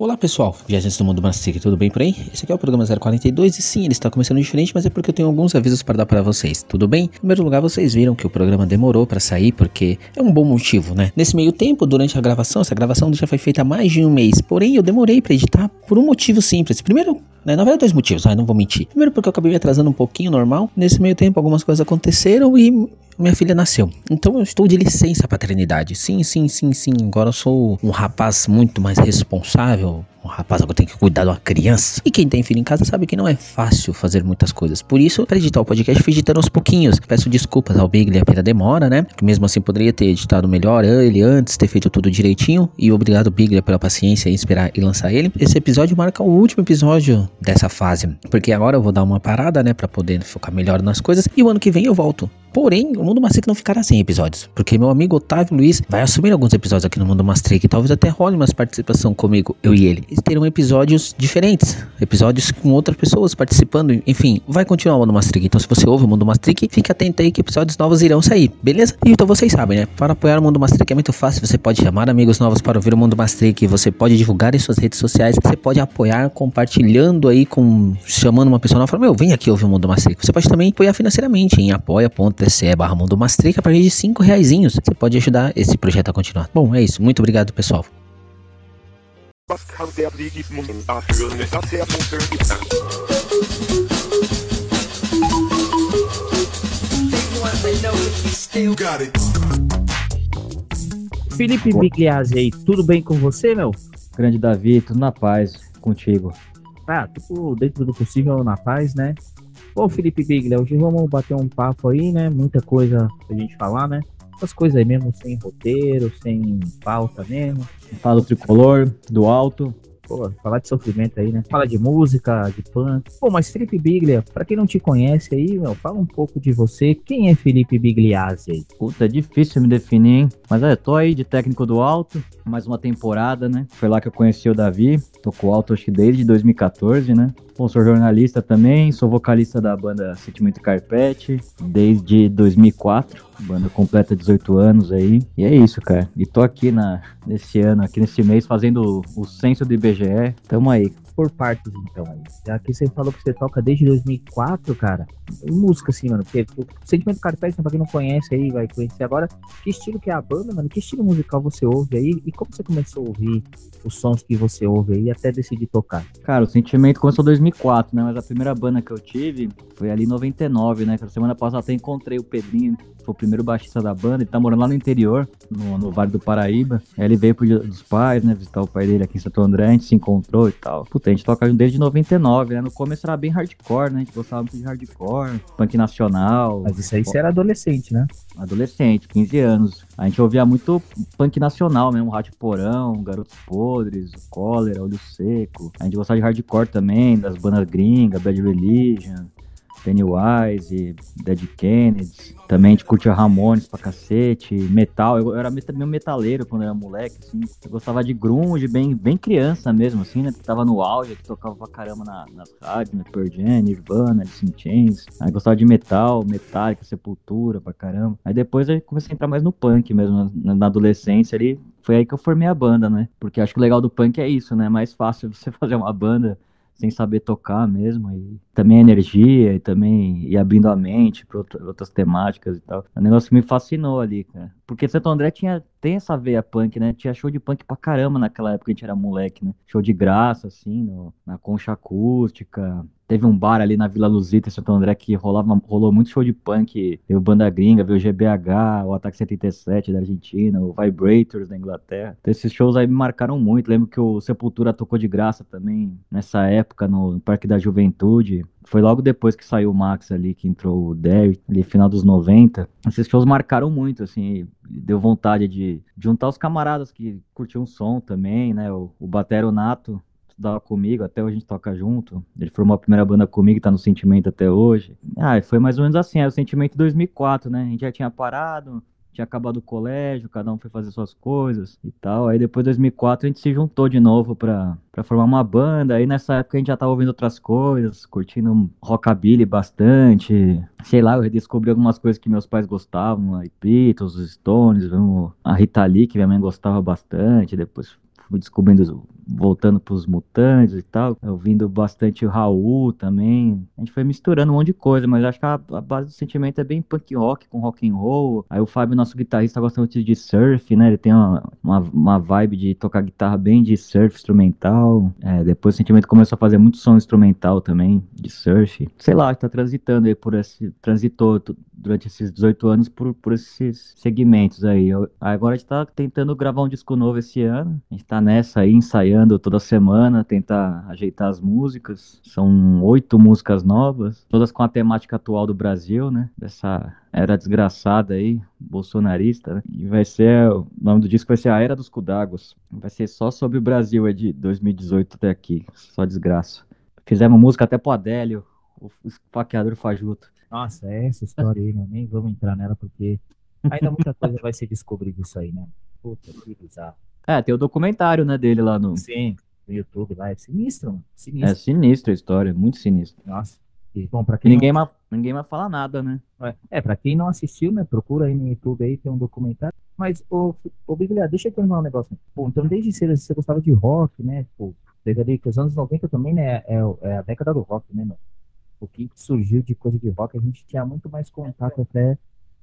Olá pessoal, viajantes do mundo Mastic, tudo bem por aí? Esse aqui é o programa 042 e sim, ele está começando diferente, mas é porque eu tenho alguns avisos para dar para vocês, tudo bem? Em primeiro lugar, vocês viram que o programa demorou para sair porque é um bom motivo, né? Nesse meio tempo, durante a gravação, essa gravação já foi feita há mais de um mês, porém eu demorei para editar por um motivo simples. Primeiro, né, na verdade, dois motivos, ah, não vou mentir. Primeiro, porque eu acabei me atrasando um pouquinho, normal. Nesse meio tempo, algumas coisas aconteceram e minha filha nasceu. Então eu estou de licença paternidade. Sim, sim, sim, sim. Agora eu sou um rapaz muito mais responsável, um rapaz agora tem que cuidar de uma criança. E quem tem filho em casa sabe que não é fácil fazer muitas coisas. Por isso, para editar o podcast, fui editando aos pouquinhos. Peço desculpas ao Bigler pela demora, né? Que mesmo assim poderia ter editado melhor ele antes, ter feito tudo direitinho. E obrigado, Bigler, pela paciência em esperar e lançar ele. Esse episódio marca o último episódio dessa fase. Porque agora eu vou dar uma parada, né? Para poder focar melhor nas coisas. E o ano que vem eu volto. Porém, o Mundo Mastric não ficará sem episódios, porque meu amigo Otávio Luiz vai assumir alguns episódios aqui no Mundo Mastric, talvez até role uma participação comigo, eu e ele. E terão episódios diferentes, episódios com outras pessoas participando, enfim, vai continuar o Mundo Mastric. Então, se você ouve o Mundo Mastric, fique atento aí que episódios novos irão sair, beleza? Então vocês sabem, né? Para apoiar o Mundo Mastric é muito fácil, você pode chamar amigos novos para ouvir o Mundo Mastric, você pode divulgar em suas redes sociais, você pode apoiar compartilhando aí com chamando uma pessoa nova, fala, meu, vem aqui ouvir o Mundo Mastric. Você pode também apoiar financeiramente em apoia.com apoia.se barra Mundo Mastrica a partir de 5 reaisinhos. Você pode ajudar esse projeto a continuar. Bom, é isso. Muito obrigado, pessoal. Felipe Bigliazzi, tudo bem com você, meu? Grande Davi, tudo na paz contigo. Ah, tudo dentro do possível na paz, né? Bom, Felipe Biglia, hoje vamos bater um papo aí, né? Muita coisa pra gente falar, né? Essas coisas aí mesmo, sem roteiro, sem pauta mesmo. Fala do tricolor, do alto. Pô, falar de sofrimento aí, né? Fala de música, de punk. Pô, mas Felipe Biglia, pra quem não te conhece aí, meu, fala um pouco de você. Quem é Felipe Bigliazzi aí? Puta, é difícil me definir, hein? Mas é, tô aí de técnico do alto, mais uma temporada, né? Foi lá que eu conheci o Davi. Tô com o alto acho que desde 2014, né? Sou jornalista também, sou vocalista da banda Sentimento Carpete desde 2004. Banda completa 18 anos aí. E é isso, cara. E tô aqui na, nesse ano, aqui nesse mês, fazendo o, o censo do IBGE. Tamo aí por partes, então. Já que você falou que você toca desde 2004, cara. Música, assim, mano. Porque o Sentimento Carpete, pra quem não conhece aí, vai conhecer agora. Que estilo que é a banda, mano? Que estilo musical você ouve aí? E como você começou a ouvir os sons que você ouve aí até decidir tocar? Cara, o Sentimento começou em 2004, né? Mas a primeira banda que eu tive foi ali em 99, né? Que semana passada até encontrei o Pedrinho, foi o primeiro baixista da banda. Ele tá morando lá no interior, no, no Vale do Paraíba. Aí ele veio pro Dia dos Pais, né? Visitar o pai dele aqui em Santo André. A gente se encontrou e tal. Puta, a gente toca desde 99, né? No começo era bem hardcore, né? A gente gostava muito de hardcore, punk nacional. Mas isso aí você era adolescente, né? Adolescente, 15 anos. A gente ouvia muito punk nacional mesmo, Rádio Porão, Garotos Podres, Cólera, Olho Seco. A gente gostava de hardcore também, das bandas gringas, Bad Religion. Pennywise, Dead Kennedys. Também gente curtia Ramones pra cacete, metal. Eu, eu era meio metaleiro quando era moleque, assim. Eu gostava de grunge, bem, bem criança mesmo, assim, né? Que tava no auge, que tocava pra caramba na, nas rádios, né? Pearl Jam, Nirvana, Alice in Chains. Aí gostava de metal, Metallica, Sepultura pra caramba. Aí depois eu comecei a entrar mais no punk mesmo, na, na adolescência ali. Foi aí que eu formei a banda, né? Porque acho que o legal do punk é isso, né? É mais fácil você fazer uma banda sem saber tocar mesmo, e também a energia, e também ir abrindo a mente para outras temáticas e tal. É um negócio que me fascinou ali, cara. Porque Santo André tinha, tem essa veia punk, né? Tinha show de punk pra caramba naquela época, a gente era moleque, né? Show de graça, assim, no, na concha acústica. Teve um bar ali na Vila Luzita, em Santo André, que rolava, rolou muito show de punk. Veio Banda Gringa, veio GBH, o Ataque 77 da Argentina, o Vibrators da Inglaterra. Então, esses shows aí me marcaram muito. Lembro que o Sepultura tocou de graça também nessa época no Parque da Juventude. Foi logo depois que saiu o Max ali, que entrou o Derek, ali final dos 90. Esses shows marcaram muito, assim, deu vontade de juntar os camaradas que curtiam o som também, né? O, o Batero Nato estudava comigo, até hoje a gente toca junto. Ele formou a primeira banda comigo, tá no Sentimento até hoje. Ah, foi mais ou menos assim, era o Sentimento 2004, né? A gente já tinha parado, tinha acabado o colégio, cada um foi fazer suas coisas e tal. Aí depois de 2004 a gente se juntou de novo pra, pra formar uma banda. Aí nessa época a gente já tava ouvindo outras coisas, curtindo rockabilly bastante. Sei lá, eu redescobri algumas coisas que meus pais gostavam, aí Beatles, Stones, a Rita Lee, que minha mãe gostava bastante. Depois fui descobrindo voltando pros Mutantes e tal, ouvindo bastante o Raul também. A gente foi misturando um monte de coisa, mas acho que a, a base do sentimento é bem punk rock com rock and roll. Aí o Fábio, nosso guitarrista, gosta muito de surf, né? Ele tem uma, uma, uma vibe de tocar guitarra bem de surf instrumental. É, depois o sentimento começou a fazer muito som instrumental também, de surf. Sei lá, tá transitando aí por esse. Transitou durante esses 18 anos por, por esses segmentos aí. Eu, agora a gente tá tentando gravar um disco novo esse ano. A gente tá nessa aí, ensaiando toda semana, tentar ajeitar as músicas. São oito músicas novas, todas com a temática atual do Brasil, né? Dessa era desgraçada aí, bolsonarista, né? E vai ser, o nome do disco vai ser A Era dos Cudáguas. Vai ser só sobre o Brasil, é de 2018 até aqui, só desgraça. Fizemos música até pro Adélio, o esfaqueador fajuto. Nossa, é essa história aí, né? nem vamos entrar nela porque ainda muita coisa vai se descobrir disso aí, né? Puta, que bizarro. É, tem o documentário, né, dele lá no... Sim, no YouTube lá, é sinistro, mano. É Sinistro. sinistro a história, muito sinistro. Nossa. E, bom, pra quem ninguém, mais, ninguém vai falar nada, né? não... é, é, pra quem não assistiu, né, procura aí no YouTube aí, tem um documentário. Mas, ô, ô Bíblia, deixa eu perguntar um negócio. Pô, então desde cedo você gostava de rock, né? Pô, desde ali que os anos 90 também, né, é, é a década do rock, né, mano? O que surgiu de coisa de rock, a gente tinha muito mais contato até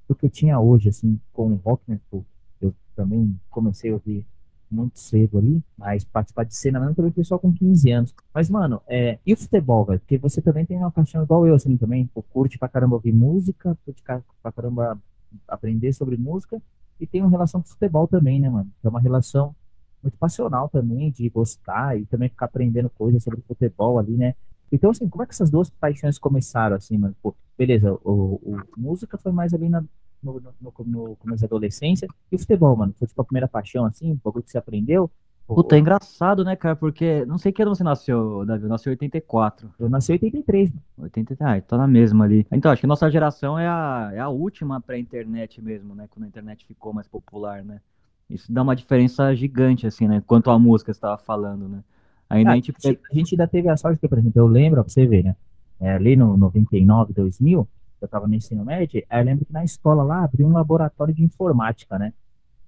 do que tinha hoje, assim, com o rock, né? Pô, eu também comecei a ouvir muito cedo ali, mas participar de cena mesmo foi só com 15 anos. Mas, mano, é, e o futebol, velho? Porque você também tem uma paixão igual eu, assim, também. Pô, curte pra caramba ouvir música, curte pra caramba aprender sobre música, e tem uma relação com futebol também, né, mano? É uma relação muito passional também, de gostar e também ficar aprendendo coisas sobre futebol ali, né? Então, assim, como é que essas duas paixões começaram, assim, mano? Pô, beleza, o, o- música foi mais ali na, no, no, no, começo da adolescência, e o futebol, mano? Foi tipo a primeira paixão, assim, um bagulho que você aprendeu? Puta, é engraçado, né, cara? Porque não sei que ano você nasceu, Davi. Eu nasci em 84. Eu nasci em 83, mano. 80, ah, tá na mesma ali. Então, acho que nossa geração é a, é a última pré-internet mesmo, né? Quando a internet ficou mais popular, né? Isso dá uma diferença gigante, assim, né? Quanto à música você tava falando, né? Ainda Ah, a gente a gente ainda teve a sorte que, por exemplo, eu lembro, pra você ver, né? É, ali no 99, 2000, eu tava no ensino médio, aí eu lembro que na escola lá abriu um laboratório de informática, né?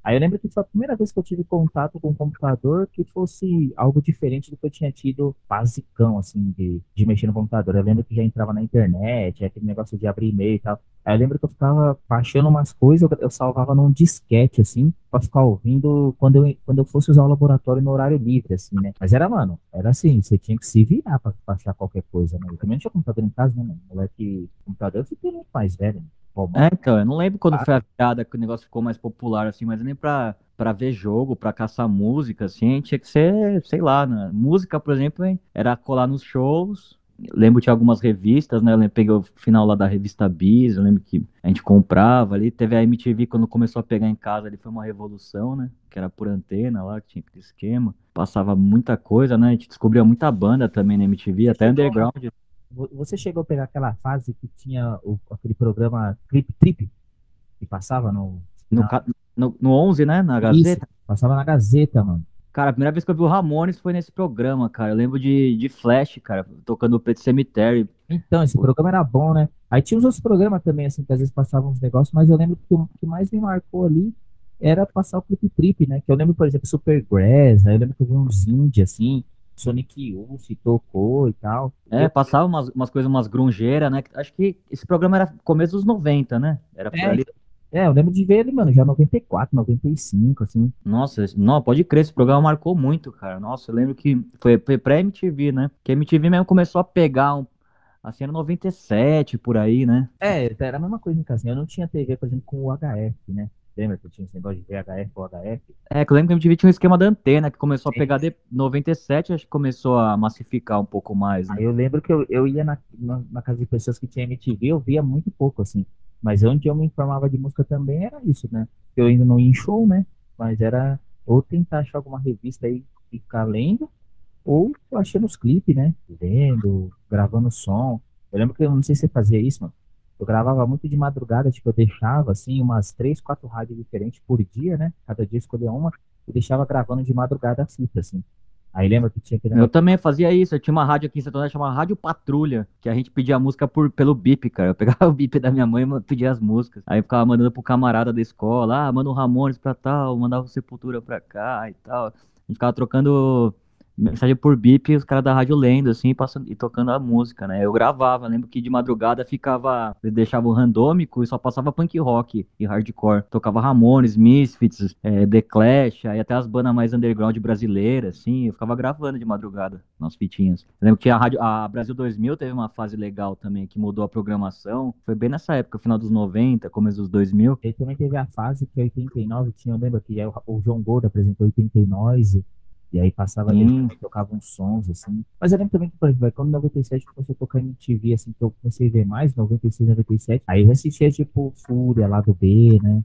Aí eu lembro que foi a primeira vez que eu tive contato com um computador que fosse algo diferente do que eu tinha tido basicão, assim, de, de mexer no computador. Eu lembro que já entrava na internet, aquele negócio de abrir e-mail e tal. Aí eu lembro que eu ficava baixando umas coisas, eu, eu salvava num disquete, assim, pra ficar ouvindo quando eu, quando eu fosse usar o laboratório no horário livre, assim, né? Mas era, mano, era assim, você tinha que se virar pra baixar qualquer coisa, né? Eu também não tinha computador em casa, né, mano? Moleque, computador eu fiquei muito mais velho, né? É, então, eu não lembro quando Ah. foi a piada que o negócio ficou mais popular, assim, mas nem pra, pra ver jogo, pra caçar música, assim, tinha que ser, sei lá, né? Música, por exemplo, hein, era colar nos shows. Lembro que tinha algumas revistas, né? Eu lembro, peguei o final lá da revista Bis, eu lembro que a gente comprava ali. Teve a MTV quando começou a pegar em casa, ali foi uma revolução, né? Que era por antena lá, que tinha aquele esquema. Passava muita coisa, né? A gente descobria muita banda também na MTV, até underground. Vo- você chegou a pegar aquela fase que tinha o- aquele programa Clip Trip, que passava no, No, na- no, no 11, né? Na Gazeta. Isso, passava na Gazeta, mano. Cara, a primeira vez que eu vi o Ramones foi nesse programa, cara. Eu lembro de, de Flash, cara, tocando o Pet Cemetery. Então, esse programa era bom, né? Aí tinha uns outros programas também, assim, que às vezes passavam uns negócios, mas eu lembro que o que mais me marcou ali era passar o Clip Trip, né? Que eu lembro, por exemplo, Supergrass, aí eu lembro que eu vi uns indie, assim, Sonic Youth tocou e tal. É, passava umas, umas coisas, umas grungeiras, né? Acho que esse programa era começo dos 90, né? Era por É, ali. É, eu lembro de ver ele, mano, já 94, 95, assim. Nossa, não, pode crer, esse programa marcou muito, cara. Nossa, eu lembro que foi, foi pré-MTV, né? Que a MTV mesmo começou a pegar, um, assim, era 97, por aí, né? É, era a mesma coisa em casa. Eu não tinha TV, por exemplo, com o HF, né? Lembra que eu tinha esse negócio de VHF ou HF? É, que eu lembro que a MTV tinha um esquema da antena, que começou a pegar de 97, acho que começou a massificar um pouco mais, né? Aí eu lembro que eu, eu ia na, na, na casa de pessoas que tinha MTV, eu via muito pouco, assim. Mas onde eu me informava de música também era isso, né? Eu ainda não ia em show, né? Mas era ou tentar achar alguma revista aí e ficar lendo, ou achando os clipes, né? Lendo, gravando som. Eu lembro que eu não sei se você fazia isso, mano. Eu gravava muito de madrugada, tipo, eu deixava, assim, umas três, quatro rádios diferentes por dia, né? Cada dia escolhia uma, e deixava gravando de madrugada a fita, assim. Aí lembra que tinha aquele Eu também fazia isso. Eu tinha uma rádio aqui em Santo André chamada Rádio Patrulha, que a gente pedia música por, pelo bip, cara. Eu pegava o bip da minha mãe e pedia as músicas. Aí ficava mandando pro camarada da escola, ah, manda um Ramones pra tal, mandava o Sepultura pra cá e tal. A gente ficava trocando mensagem por bip, os caras da rádio lendo, assim, passando, e tocando a música, né? Eu gravava, lembro que de madrugada ficava, deixava o randômico e só passava punk rock e hardcore. Tocava Ramones, Misfits, é, The Clash, aí até as bandas mais underground brasileiras, assim, eu ficava gravando de madrugada nas fitinhas. Eu lembro que a, rádio, a Brasil 2000 teve uma fase legal também, que mudou a programação. Foi bem nessa época, final dos 90, começo dos 2000. Ele também teve a fase que 89 tinha, eu lembro que o, o João Gordo apresentou 89, e aí passava ali, tocava uns sons, assim. Mas eu lembro também que, por exemplo, quando em 97 começou a tocar MTV, assim, que eu comecei a ver mais, 96, 97, aí eu assistia, tipo, Fúria, lá do B, né?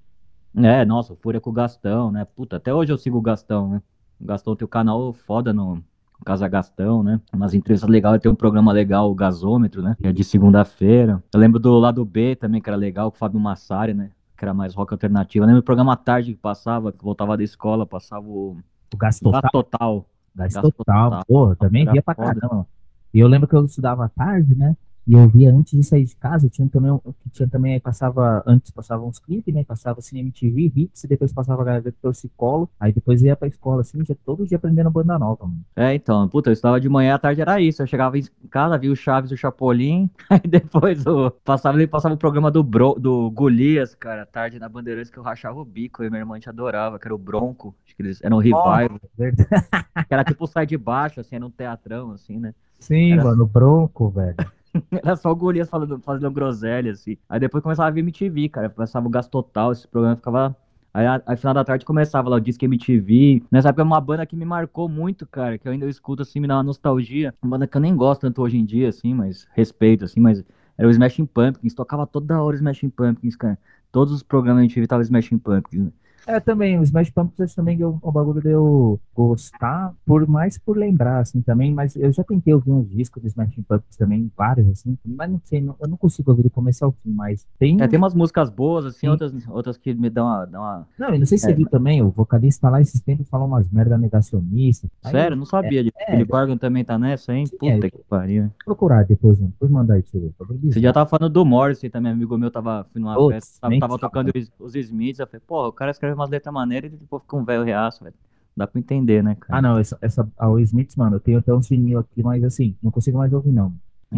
É, nossa, Fúria com o Gastão, né? Puta, até hoje eu sigo o Gastão, né? O Gastão tem o canal foda no Casa Gastão, né? Umas entrevistas legais, tem um programa legal, o Gasômetro, né? Que é de segunda-feira. Eu lembro do lado B também, que era legal, com o Fábio Massari, né? Que era mais rock alternativo. Eu lembro do programa à tarde que passava, que voltava da escola, passava o o Gás Total. Gás Total. Gás Total. Pô, também via pra caramba. E eu lembro que eu estudava tarde, né? E eu via antes de sair de casa, tinha também, tinha também passava, antes passava uns clipes, né? Passava assim, MTV, Hits, depois passava a galera Torcicolo, aí depois ia pra escola, assim, já todo dia aprendendo banda nova, mano. É, então, puta, eu estava de manhã, à tarde era isso, eu chegava em casa, via o Chaves, o Chapolin, aí depois o, passava, ele passava o programa do, Bro, do Golias, cara, à tarde na Bandeirantes, que eu rachava o bico, e minha irmã te adorava, que era o Bronco, acho que eles eram um revival. Oh, que era tipo sai de baixo, assim, era um teatrão, assim, né? Sim, era... mano, Bronco, velho. Era só o Golias falando, fazendo groselha, assim. Aí depois começava a vir MTV, cara. Começava o Gás Total, esse programa ficava. Aí, a, final da tarde começava lá o Disque MTV. Nessa época, uma banda que me marcou muito, cara, que eu ainda escuto, assim, me dá uma nostalgia. Uma banda que eu nem gosto tanto hoje em dia, assim, mas respeito, assim, mas era o Smashing Pumpkins. Tocava toda hora o Smashing Pumpkins, cara. Todos os programas da MTV tava Smashing Pumpkins. Né? É, também, os Smash Pumpkins também é um, um bagulho de eu gostar, por mais por lembrar, assim, também, mas eu já tentei ouvir uns discos de Smash Pumpkins também, vários, assim, mas não sei, não, eu não consigo ouvir do começo ao fim, mas tem... É, tem umas músicas boas, assim, outras, outras que me dão uma... Dão uma... Não, eu não sei se é. você viu também, o vocalista lá esses tempos falou umas merda negacionistas. Sério? Não sabia, é, é, Philip Corgan também tá nessa, hein? Puta é, que pariu. Procurar depois, né? depois mandar aí pra você ver. Você já tava falando do Morrissey também, amigo meu tava fui numa festa, tava, tava tocando os, os Smiths, eu falei, pô, o cara escreve umas letras maneiras e depois fica um velho reaço, velho. Dá pra entender, né, cara? Ah, não, essa, essa a Will Smith, mano, eu tenho até um vinil aqui, mas assim, não consigo mais ouvir, não.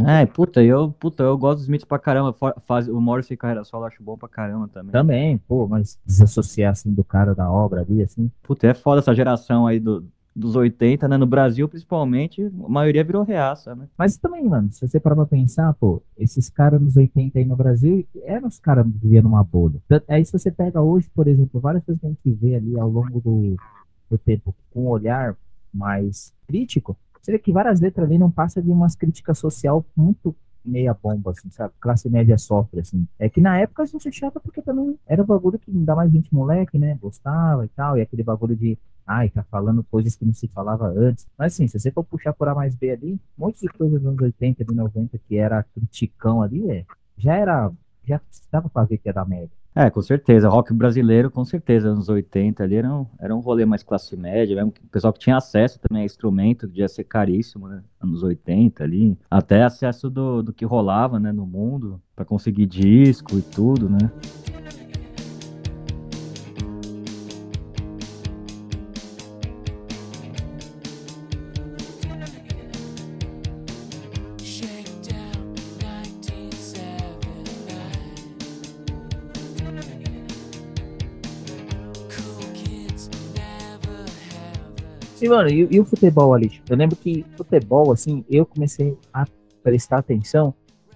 É, puta, eu, puta, eu gosto dos Smiths pra caramba. Faz, o Morrissey carreira solo acho bom pra caramba também. Também, pô, mas desassociar assim do cara da obra ali, assim. Puta, é foda essa geração aí do, dos 80, né? No Brasil, principalmente, a maioria virou reaça, né? Mas também, mano, se você parar pra pensar, pô, esses caras nos 80 aí no Brasil, eram os caras que viviam numa bolha. Aí se você pega hoje, por exemplo, várias coisas que a gente vê ali ao longo do, do tempo com um olhar mais crítico, você vê que várias letras ali não passam de umas críticas social muito meia bomba, assim, sabe? Classe média sofre, assim. É que na época a gente achava porque também era um bagulho que ainda mais gente moleque, né? Gostava e tal, e aquele bagulho de ai, tá falando coisas que não se falava antes. Mas assim, se você for puxar por A mais B ali, um monte de coisas dos anos 80 e 90 que era criticão ali, é, já era, já dava pra ver que era média. É, com certeza. Rock brasileiro, com certeza, anos 80 ali era um, era um rolê mais classe média, mesmo o pessoal que tinha acesso também a instrumento, que ia ser caríssimo, né? Anos 80 ali. Até acesso do, do que rolava, né, no mundo, para conseguir disco e tudo, né? Sim, mano, e, e, o futebol ali? Eu lembro que futebol, assim, eu comecei a prestar atenção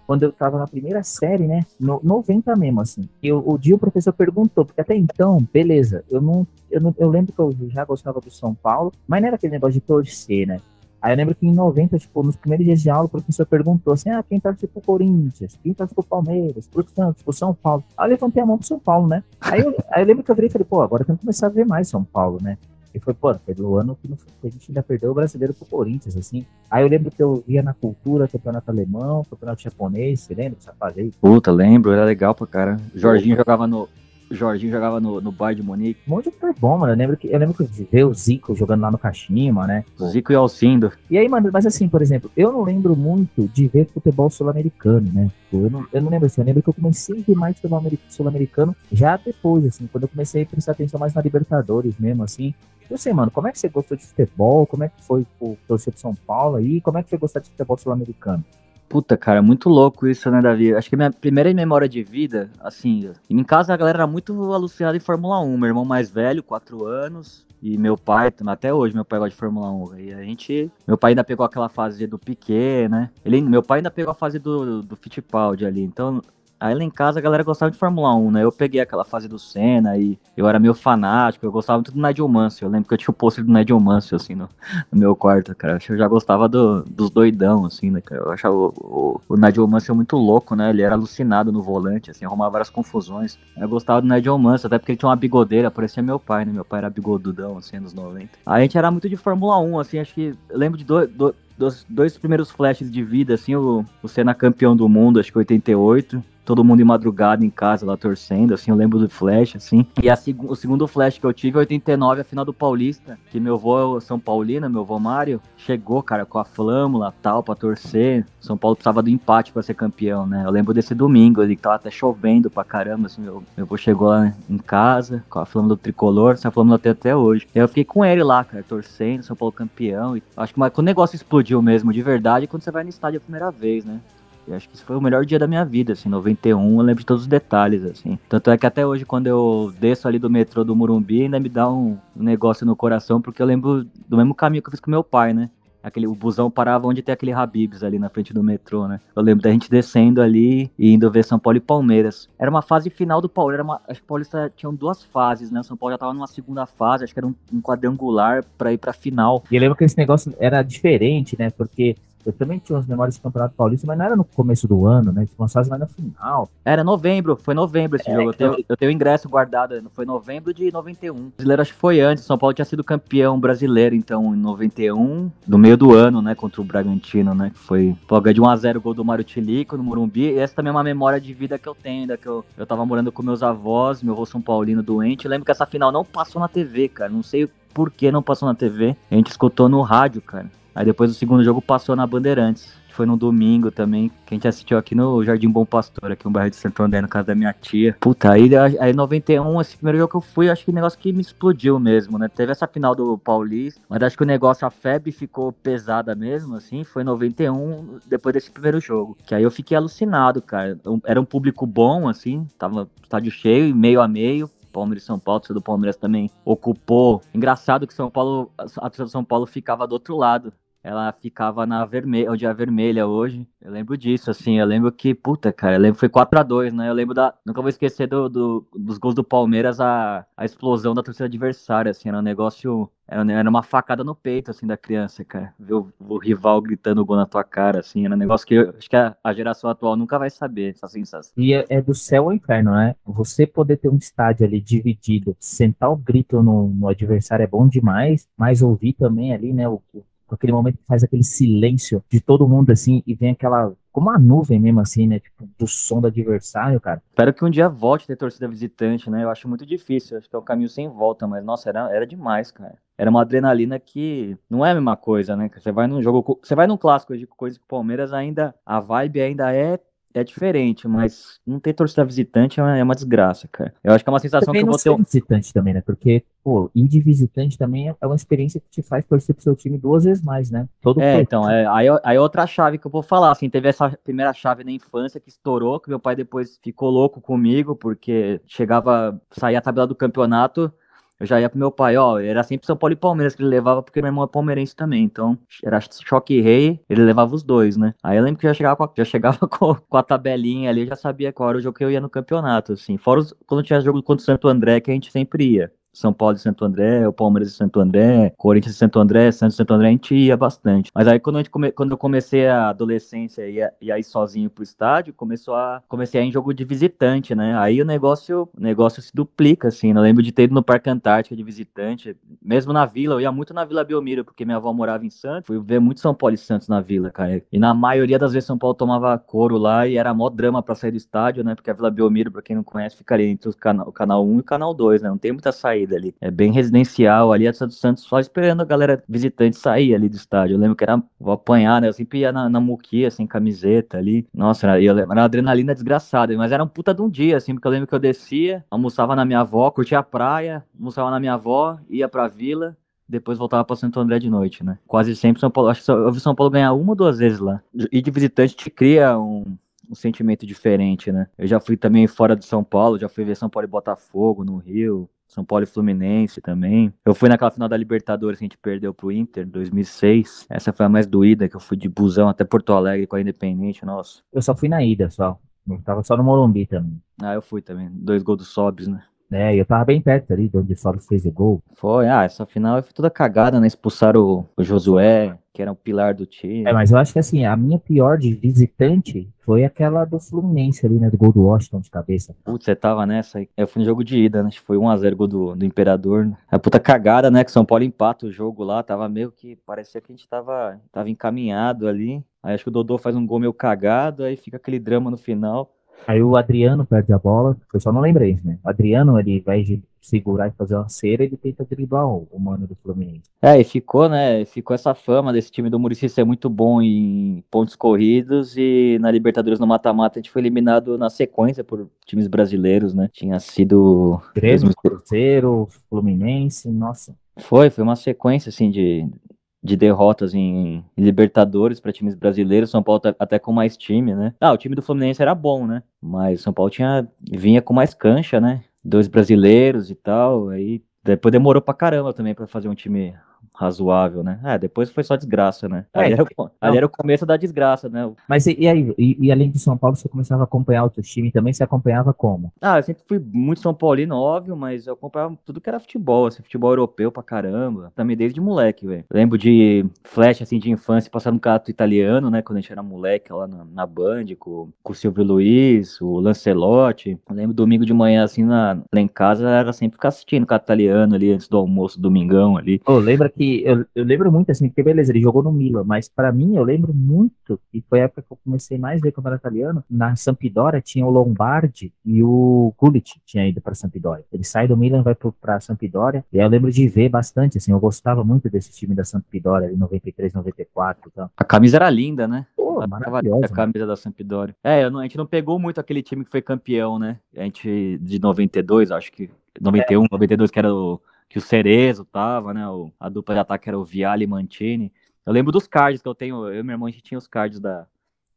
quando eu tava na primeira série, né? No 90 mesmo, assim. E o, o dia o professor perguntou, porque até então, beleza, eu não, eu não. Eu lembro que eu já gostava do São Paulo, mas não era aquele negócio de torcer, né? Aí eu lembro que em 90, tipo, nos primeiros dias de aula, o professor perguntou assim: ah, quem torce pro Corinthians? Quem torce pro Palmeiras? Pro Santos? Pro São Paulo? Aí eu levantei a mão pro São Paulo, né? Aí eu, aí eu lembro que eu virei e falei: pô, agora tem que começar a ver mais São Paulo, né? E foi, pô, pelo ano que, a gente ainda perdeu o brasileiro pro Corinthians, assim. Aí eu lembro que eu via na cultura, campeonato alemão, campeonato japonês, você lembra dessa fase aí? Puta, lembro, era legal pra cara. Jorginho jogava no. Jorginho jogava no, no Bayern de Munique. Muito super bom, mano. Eu lembro que eu lembro que ver o Zico jogando lá no Kashima, né? Zico e Alcindo. E aí, mano, mas assim, por exemplo, eu não lembro muito de ver futebol sul-americano, né? Eu não, eu não lembro assim, eu lembro que eu comecei a ver mais futebol sul-americano já depois, assim, quando eu comecei a prestar atenção mais na Libertadores mesmo, assim. Eu sei, mano, como é que você gostou de futebol? Como é que foi o torcer pro São Paulo aí? Como é que foi gostar de futebol sul-americano? Puta, cara, muito louco isso, né, Davi? Acho que minha primeira memória de vida, assim, em casa a galera era muito alucinada em Fórmula 1. Meu irmão mais velho, 4 anos, e meu pai, até hoje, meu pai gosta de Fórmula 1. E a gente. Meu pai ainda pegou aquela fase do Piquet, né? Ele, meu pai ainda pegou a fase do, do Fittipaldi ali. Então, Aí lá em casa a galera gostava de Fórmula 1, né? Eu peguei aquela fase do Senna e eu era meio fanático, eu gostava muito do Nigel Mansell. Eu lembro que eu tinha o pôster do Nigel Mansell, assim, no, no, meu quarto, cara. Eu já gostava do, dos doidão, assim, né, cara? Eu achava o, o, o Nigel Mansell muito louco, né? Ele era alucinado no volante, assim, arrumava várias confusões. Eu gostava do Nigel Mansell, até porque ele tinha uma bigodeira, parecia meu pai, né? Meu pai era bigodudão, assim, nos 90. Aí a gente era muito de Fórmula 1, assim, acho que... Eu lembro de dois... Do, dos dois primeiros flashes de vida, assim, o, o Senna campeão do mundo, acho que 88, todo mundo em madrugada em casa lá torcendo, assim, eu lembro do Flash, assim. E a, o segundo Flash que eu tive, 89, a final do Paulista, que meu avô é São Paulino, meu avô Mário, chegou, cara, com a flâmula tal, pra torcer. São Paulo precisava do empate para ser campeão, né? Eu lembro desse domingo, ali, que tava até chovendo pra caramba, assim, meu, meu avô chegou lá em casa, com a flâmula do tricolor, essa flâmula tem até hoje. Eu fiquei com ele lá, cara, torcendo, São Paulo campeão. E acho que quando o negócio explodiu mesmo, de verdade, é quando você vai no estádio a primeira vez, né? Acho que isso foi o melhor dia da minha vida, assim, 91, eu lembro de todos os detalhes, assim. Tanto é que até hoje, quando eu desço ali do metrô do Murumbi, ainda me dá um negócio no coração, porque eu lembro do mesmo caminho que eu fiz com meu pai, né? Aquele, o busão parava onde tem aquele Habibs ali na frente do metrô, né? Eu lembro da gente descendo ali e indo ver São Paulo e Palmeiras. Era uma fase final do Paulo, era uma, acho que o Paulista tinham duas fases, né? O São Paulo já tava numa segunda fase, acho que era um, um quadrangular para ir pra final. E eu lembro que esse negócio era diferente, né? Porque eu também tinha umas memórias do Campeonato Paulista, mas não era no começo do ano, né? Umas fases mais na final. Era novembro, foi novembro esse é, jogo. Eu tenho, então- eu tenho ingresso guardado, foi novembro de 91. O brasileiro acho que foi antes, São Paulo tinha sido campeão brasileiro, então, em 91, no meio do ano, né, contra o Bragantino, né? Que foi ganhou de 1x0 o gol do Mário Tilico no Morumbi. E essa também é uma memória de vida que eu tenho, da que eu, eu tava morando com meus avós, meu avô São Paulino doente. Eu lembro que essa final não passou na TV, cara. Não sei por que não passou na TV. A gente escutou no rádio, cara. Aí depois o segundo jogo passou na Bandeirantes. Foi no domingo também, que a gente assistiu aqui no Jardim Bom Pastor, aqui no bairro de Santo André, na casa da minha tia. Puta, aí, aí 91, esse primeiro jogo que eu fui, acho que o negócio que me explodiu mesmo, né? Teve essa final do Paulista, mas acho que o negócio, a febre ficou pesada mesmo, assim, foi 91, depois desse primeiro jogo. Que aí eu fiquei alucinado, cara. Era um público bom, assim, tava estádio cheio, meio a meio, Palmeiras e São Paulo, a do Palmeiras também ocupou. Engraçado que São Paulo, a torcida do São Paulo ficava do outro lado. Ela ficava na vermelha, onde é a vermelha hoje. Eu lembro disso, assim. Eu lembro que, puta, cara, eu lembro foi 4 a 2 né? Eu lembro da. Nunca vou esquecer do, do, dos gols do Palmeiras, a, a explosão da torcida adversária, assim. Era um negócio. Era, era uma facada no peito, assim, da criança, cara. Ver o, o rival gritando o gol na tua cara, assim. Era um negócio que eu, acho que a, a, geração atual nunca vai saber, essa sensação. E é, é, do céu ao inferno, né? Você poder ter um estádio ali dividido, sentar o grito no, no adversário é bom demais, mas ouvir também ali, né? O, com aquele momento que faz aquele silêncio de todo mundo assim e vem aquela como uma nuvem mesmo assim, né? Tipo, do som do adversário, cara. Espero que um dia volte a ter torcida visitante, né? Eu acho muito difícil, acho que é o caminho sem volta, mas nossa, era, era demais, cara. Era uma adrenalina que não é a mesma coisa, né? Você vai num jogo, você vai num clássico de coisa que o Palmeiras ainda, a vibe ainda é é diferente, mas não ter torcida visitante é uma, é uma, desgraça, cara. Eu acho que é uma sensação também que eu vou ter. visitante também, né? Porque, pô, ir de visitante também é uma experiência que te faz torcer pro seu time duas vezes mais, né? Todo é, então, é, aí, aí é outra chave que eu vou falar, assim, teve essa primeira chave na infância que estourou, que meu pai depois ficou louco comigo, porque chegava, saía a tabela do campeonato, eu já ia pro meu pai, ó, era sempre São Paulo e Palmeiras que ele levava, porque meu irmão é palmeirense também, então era choque rei, ele levava os dois, né? Aí eu lembro que já chegava com a, já chegava com, com a tabelinha ali, já sabia qual era o jogo que eu ia no campeonato, assim, fora os, quando tinha jogo contra o Santo André, que a gente sempre ia. São Paulo e Santo André, o Palmeiras e Santo André, Corinthians e Santo André, Santos e Santo André, a gente ia bastante. Mas aí quando, come, quando eu comecei a adolescência e, aí sozinho pro estádio, começou a, comecei a ir em jogo de visitante, né? Aí o negócio, o negócio se duplica, assim. Né? Eu lembro de ter ido no Parque Antártica de visitante, mesmo na vila, eu ia muito na Vila Belmiro, porque minha avó morava em Santos, fui ver muito São Paulo e Santos na vila, cara. E na maioria das vezes São Paulo tomava couro lá e era mó drama pra sair do estádio, né? Porque a Vila Belmiro, pra quem não conhece, ficaria entre o canal, o canal 1 e o canal 2, né? Não tem muita saída ali. É bem residencial ali, a Santos Santos só esperando a galera visitante sair ali do estádio. Eu lembro que era, vou apanhar, né? Eu sempre ia na, na muquia, sem camiseta ali. Nossa, era, era uma adrenalina desgraçada, mas era um puta de um dia, assim, porque eu lembro que eu descia, almoçava na minha avó, curtia a praia, almoçava na minha avó, ia pra vila, depois voltava para Santo André de noite, né? Quase sempre São Paulo, acho que eu vi São Paulo ganhar uma ou duas vezes lá. E de visitante te cria um, um sentimento diferente, né? Eu já fui também fora de São Paulo, já fui ver São Paulo e Botafogo no Rio, São Paulo e Fluminense também. Eu fui naquela final da Libertadores que a gente perdeu pro Inter, 2006. Essa foi a mais doída, que eu fui de busão até Porto Alegre com a Independente, nossa. Eu só fui na ida, só. Eu tava só no Morumbi também. Ah, eu fui também. Dois gols do Sobres, né? É, eu tava bem perto ali, de onde o Sobres fez o gol. Foi, ah, essa final foi toda cagada, né? Expulsaram o, o Josué, que era o pilar do time. É, mas eu acho que assim, a minha pior de visitante foi aquela do Fluminense ali, né? Do gol do Washington de cabeça. Putz, você tava nessa aí. Eu fui no jogo de ida, né? Acho que foi 1x0 gol do, do Imperador. Né? A puta cagada, né? Que São Paulo empata o jogo lá. Tava meio que. Parecia que a gente tava, tava encaminhado ali. Aí acho que o Dodô faz um gol meio cagado, aí fica aquele drama no final. Aí o Adriano perde a bola, eu só não lembrei, né? O Adriano, ele vai de segurar e fazer uma cera, ele tenta driblar o, o mano do Fluminense. É, e ficou, né? Ficou essa fama desse time do Muricy ser muito bom em pontos corridos e na Libertadores no mata-mata a gente foi eliminado na sequência por times brasileiros, né? Tinha sido. Grêmio, Cruzeiro, Fluminense, nossa. Foi, foi uma sequência assim de, de derrotas em Libertadores para times brasileiros, São Paulo tá até com mais time, né? Ah, o time do Fluminense era bom, né? Mas São Paulo tinha vinha com mais cancha, né? Dois brasileiros e tal, aí depois demorou pra caramba também para fazer um time razoável, né? É, depois foi só desgraça, né? É, ali, era o, ali, era o, começo da desgraça, né? Mas e, e aí, e, e, além de São Paulo, você começava a acompanhar outros times também? Você acompanhava como? Ah, eu sempre fui muito São Paulino, óbvio, mas eu acompanhava tudo que era futebol, assim, futebol europeu pra caramba. Também desde moleque, velho. Lembro de flash, assim, de infância, passando no cato italiano, né? Quando a gente era moleque lá na, na Band, com, com o Silvio Luiz, o Lancelotti. Eu lembro domingo de manhã, assim, na, lá em casa, era sempre ficar assistindo cato italiano ali, antes do almoço, domingão ali. Ô, lembra que eu, eu lembro muito assim, porque beleza, ele jogou no Milan, mas para mim eu lembro muito, e foi a época que eu comecei mais a ver campeonato italiano, na Sampdoria tinha o Lombardi e o Gullit tinha ido para Sampdoria. Ele sai do Milan, vai para Sampdoria, e aí eu lembro de ver bastante, assim, eu gostava muito desse time da Sampdoria, em 93, 94 e tal. A camisa era linda, né? Pô, maravilhosa. A camisa da Sampdoria. É, não, a gente não pegou muito aquele time que foi campeão, né? A gente, de 92, acho que 91, é. 92, que era o que o Cerezo tava, né? O, a dupla de ataque era o Viale e Mantini. Eu lembro dos cards que eu tenho, eu e meu irmão, a gente tinha os cards da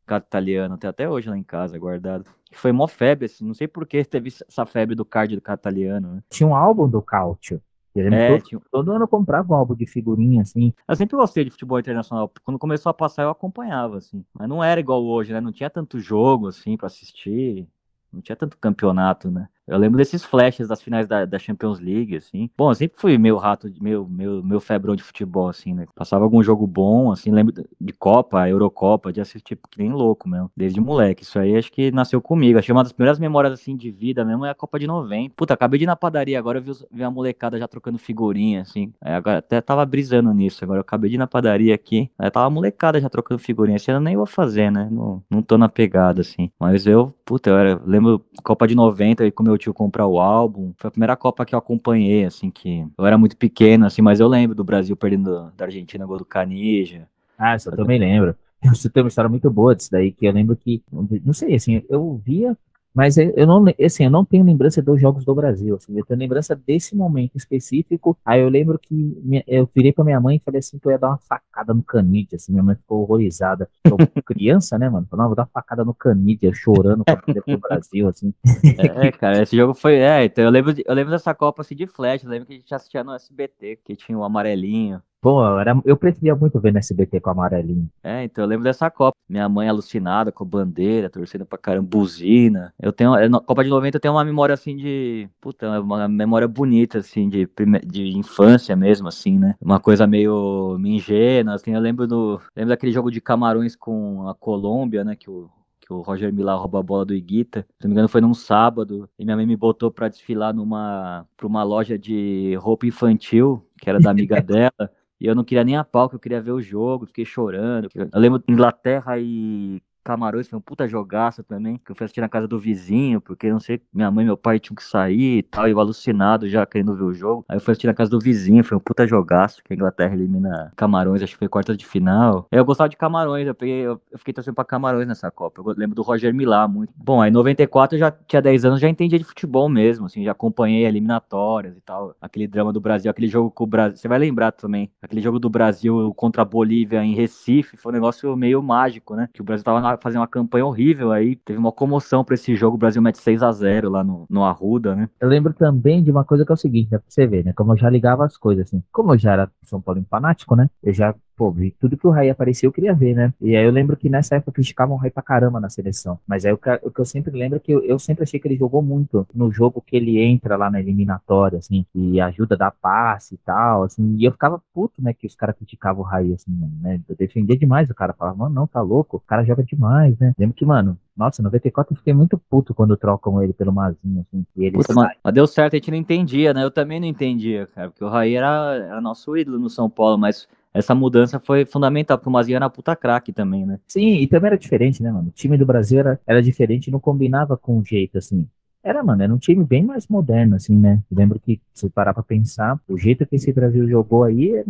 carta italiana, tem até hoje lá em casa guardado. Foi mó febre, assim, não sei por que teve essa febre do card do carta italiano, né? Tinha um álbum do Cautio. É, todo, tinha... todo ano eu comprava um álbum de figurinha, assim. Eu sempre gostei de futebol internacional. Quando começou a passar, eu acompanhava, assim. Mas não era igual hoje, né? Não tinha tanto jogo, assim, para assistir. Não tinha tanto campeonato, né? Eu lembro desses flashes das finais da, da Champions League, assim. Bom, eu sempre fui meio rato, meu, meu, meu febrão de futebol, assim, né? Passava algum jogo bom, assim, lembro de Copa, Eurocopa, de assistir que nem louco mesmo, desde moleque. Isso aí acho que nasceu comigo. Acho que uma das primeiras memórias, assim, de vida mesmo é a Copa de 90. Puta, acabei de ir na padaria agora, eu vi, vi a molecada já trocando figurinha, assim. Aí agora até tava brisando nisso. Agora eu acabei de ir na padaria aqui, aí tava a molecada já trocando figurinha. Esse ano nem vou fazer, né? Não, não tô na pegada, assim. Mas eu, puta, eu era, lembro Copa de 90 e com meu tio comprar o álbum. Foi a primeira Copa que eu acompanhei, assim, que eu era muito pequeno, assim, mas eu lembro do Brasil perdendo da Argentina gol do Canija. Ah, isso eu também lembro. Você tem uma história muito boa disso daí, que eu lembro que, não sei, assim, eu via mas eu não, assim, eu não tenho lembrança dos jogos do Brasil. Assim, eu tenho lembrança desse momento específico. Aí eu lembro que minha, eu virei pra minha mãe e falei assim que eu ia dar uma facada no Canidia. Assim, minha mãe ficou horrorizada. Eu, criança, né, mano? Falei, não, vou dar uma facada no Canidia, chorando pra perder pro Brasil, assim. É, cara, esse jogo foi. É, então eu lembro, eu lembro dessa Copa assim de flash. Eu lembro que a gente assistia no SBT, que tinha o amarelinho. Pô, era, eu preferia muito ver no SBT com o amarelinho. É, então eu lembro dessa Copa. Minha mãe alucinada com bandeira, torcendo pra caramba, buzina. Eu tenho, na Copa de 90 eu tenho uma memória assim de, puta, uma memória bonita, assim, de, de infância mesmo, assim, né? Uma coisa meio ingênua, assim. Eu lembro do, lembro daquele jogo de Camarões com a Colômbia, né? Que o, que o Roger Milá rouba a bola do Iguita. Se não me engano, foi num sábado. E minha mãe me botou pra desfilar numa, pra uma loja de roupa infantil, que era da amiga dela. E eu não queria nem a pau, que eu queria ver o jogo, fiquei chorando. Eu lembro Inglaterra e Camarões foi um puta jogaço também, que eu fui assistir na casa do vizinho, porque não sei, minha mãe e meu pai tinham que sair e tal, e eu alucinado já querendo ver o jogo. Aí eu fui assistir na casa do vizinho, foi um puta jogaço, que a Inglaterra elimina Camarões, acho que foi quarta de final. Eu gostava de Camarões, eu, peguei, eu fiquei torcendo pra Camarões nessa Copa. Eu lembro do Roger Milá muito. Bom, aí em 94 eu já tinha 10 anos, já entendia de futebol mesmo, assim, já acompanhei eliminatórias e tal, aquele drama do Brasil, aquele jogo com o Brasil, você vai lembrar também, aquele jogo do Brasil contra a Bolívia em Recife, foi um negócio meio mágico, né? Que o Brasil tava fazendo uma campanha horrível aí, teve uma comoção pra esse jogo, o Brasil mete 6 a 0 lá no, no Arruda, né? Eu lembro também de uma coisa que é o seguinte, né, pra você ver, né? Como eu já ligava as coisas, assim. Como eu já era São Paulo fanático, né? Eu já pô, vi tudo que o Raí apareceu, eu queria ver, né? E aí eu lembro que nessa época criticavam o Raí pra caramba na seleção. Mas aí o que, o que eu sempre lembro é que eu, eu, sempre achei que ele jogou muito no jogo que ele entra lá na eliminatória, assim, e ajuda a dar passe e tal, assim. E eu ficava puto, né, que os caras criticavam o Raí, assim, né? Eu defendia demais o cara, falava, mano, não, tá louco, o cara joga demais, né? Lembro que, mano, nossa, 94 eu fiquei muito puto quando trocam ele pelo Mazinho, assim. E ele Puta, mas, mas deu certo, a gente não entendia, né? Eu também não entendia, cara, porque o Raí era, era nosso ídolo no São Paulo, mas essa mudança foi fundamental, porque o Mazinho era puta craque também, né? Sim, e também era diferente, né, mano? O time do Brasil era, era diferente, não combinava com o jeito, assim. Era, mano, era um time bem mais moderno, assim, né? Eu lembro que, se parar pra pensar, o jeito que esse Brasil jogou aí, é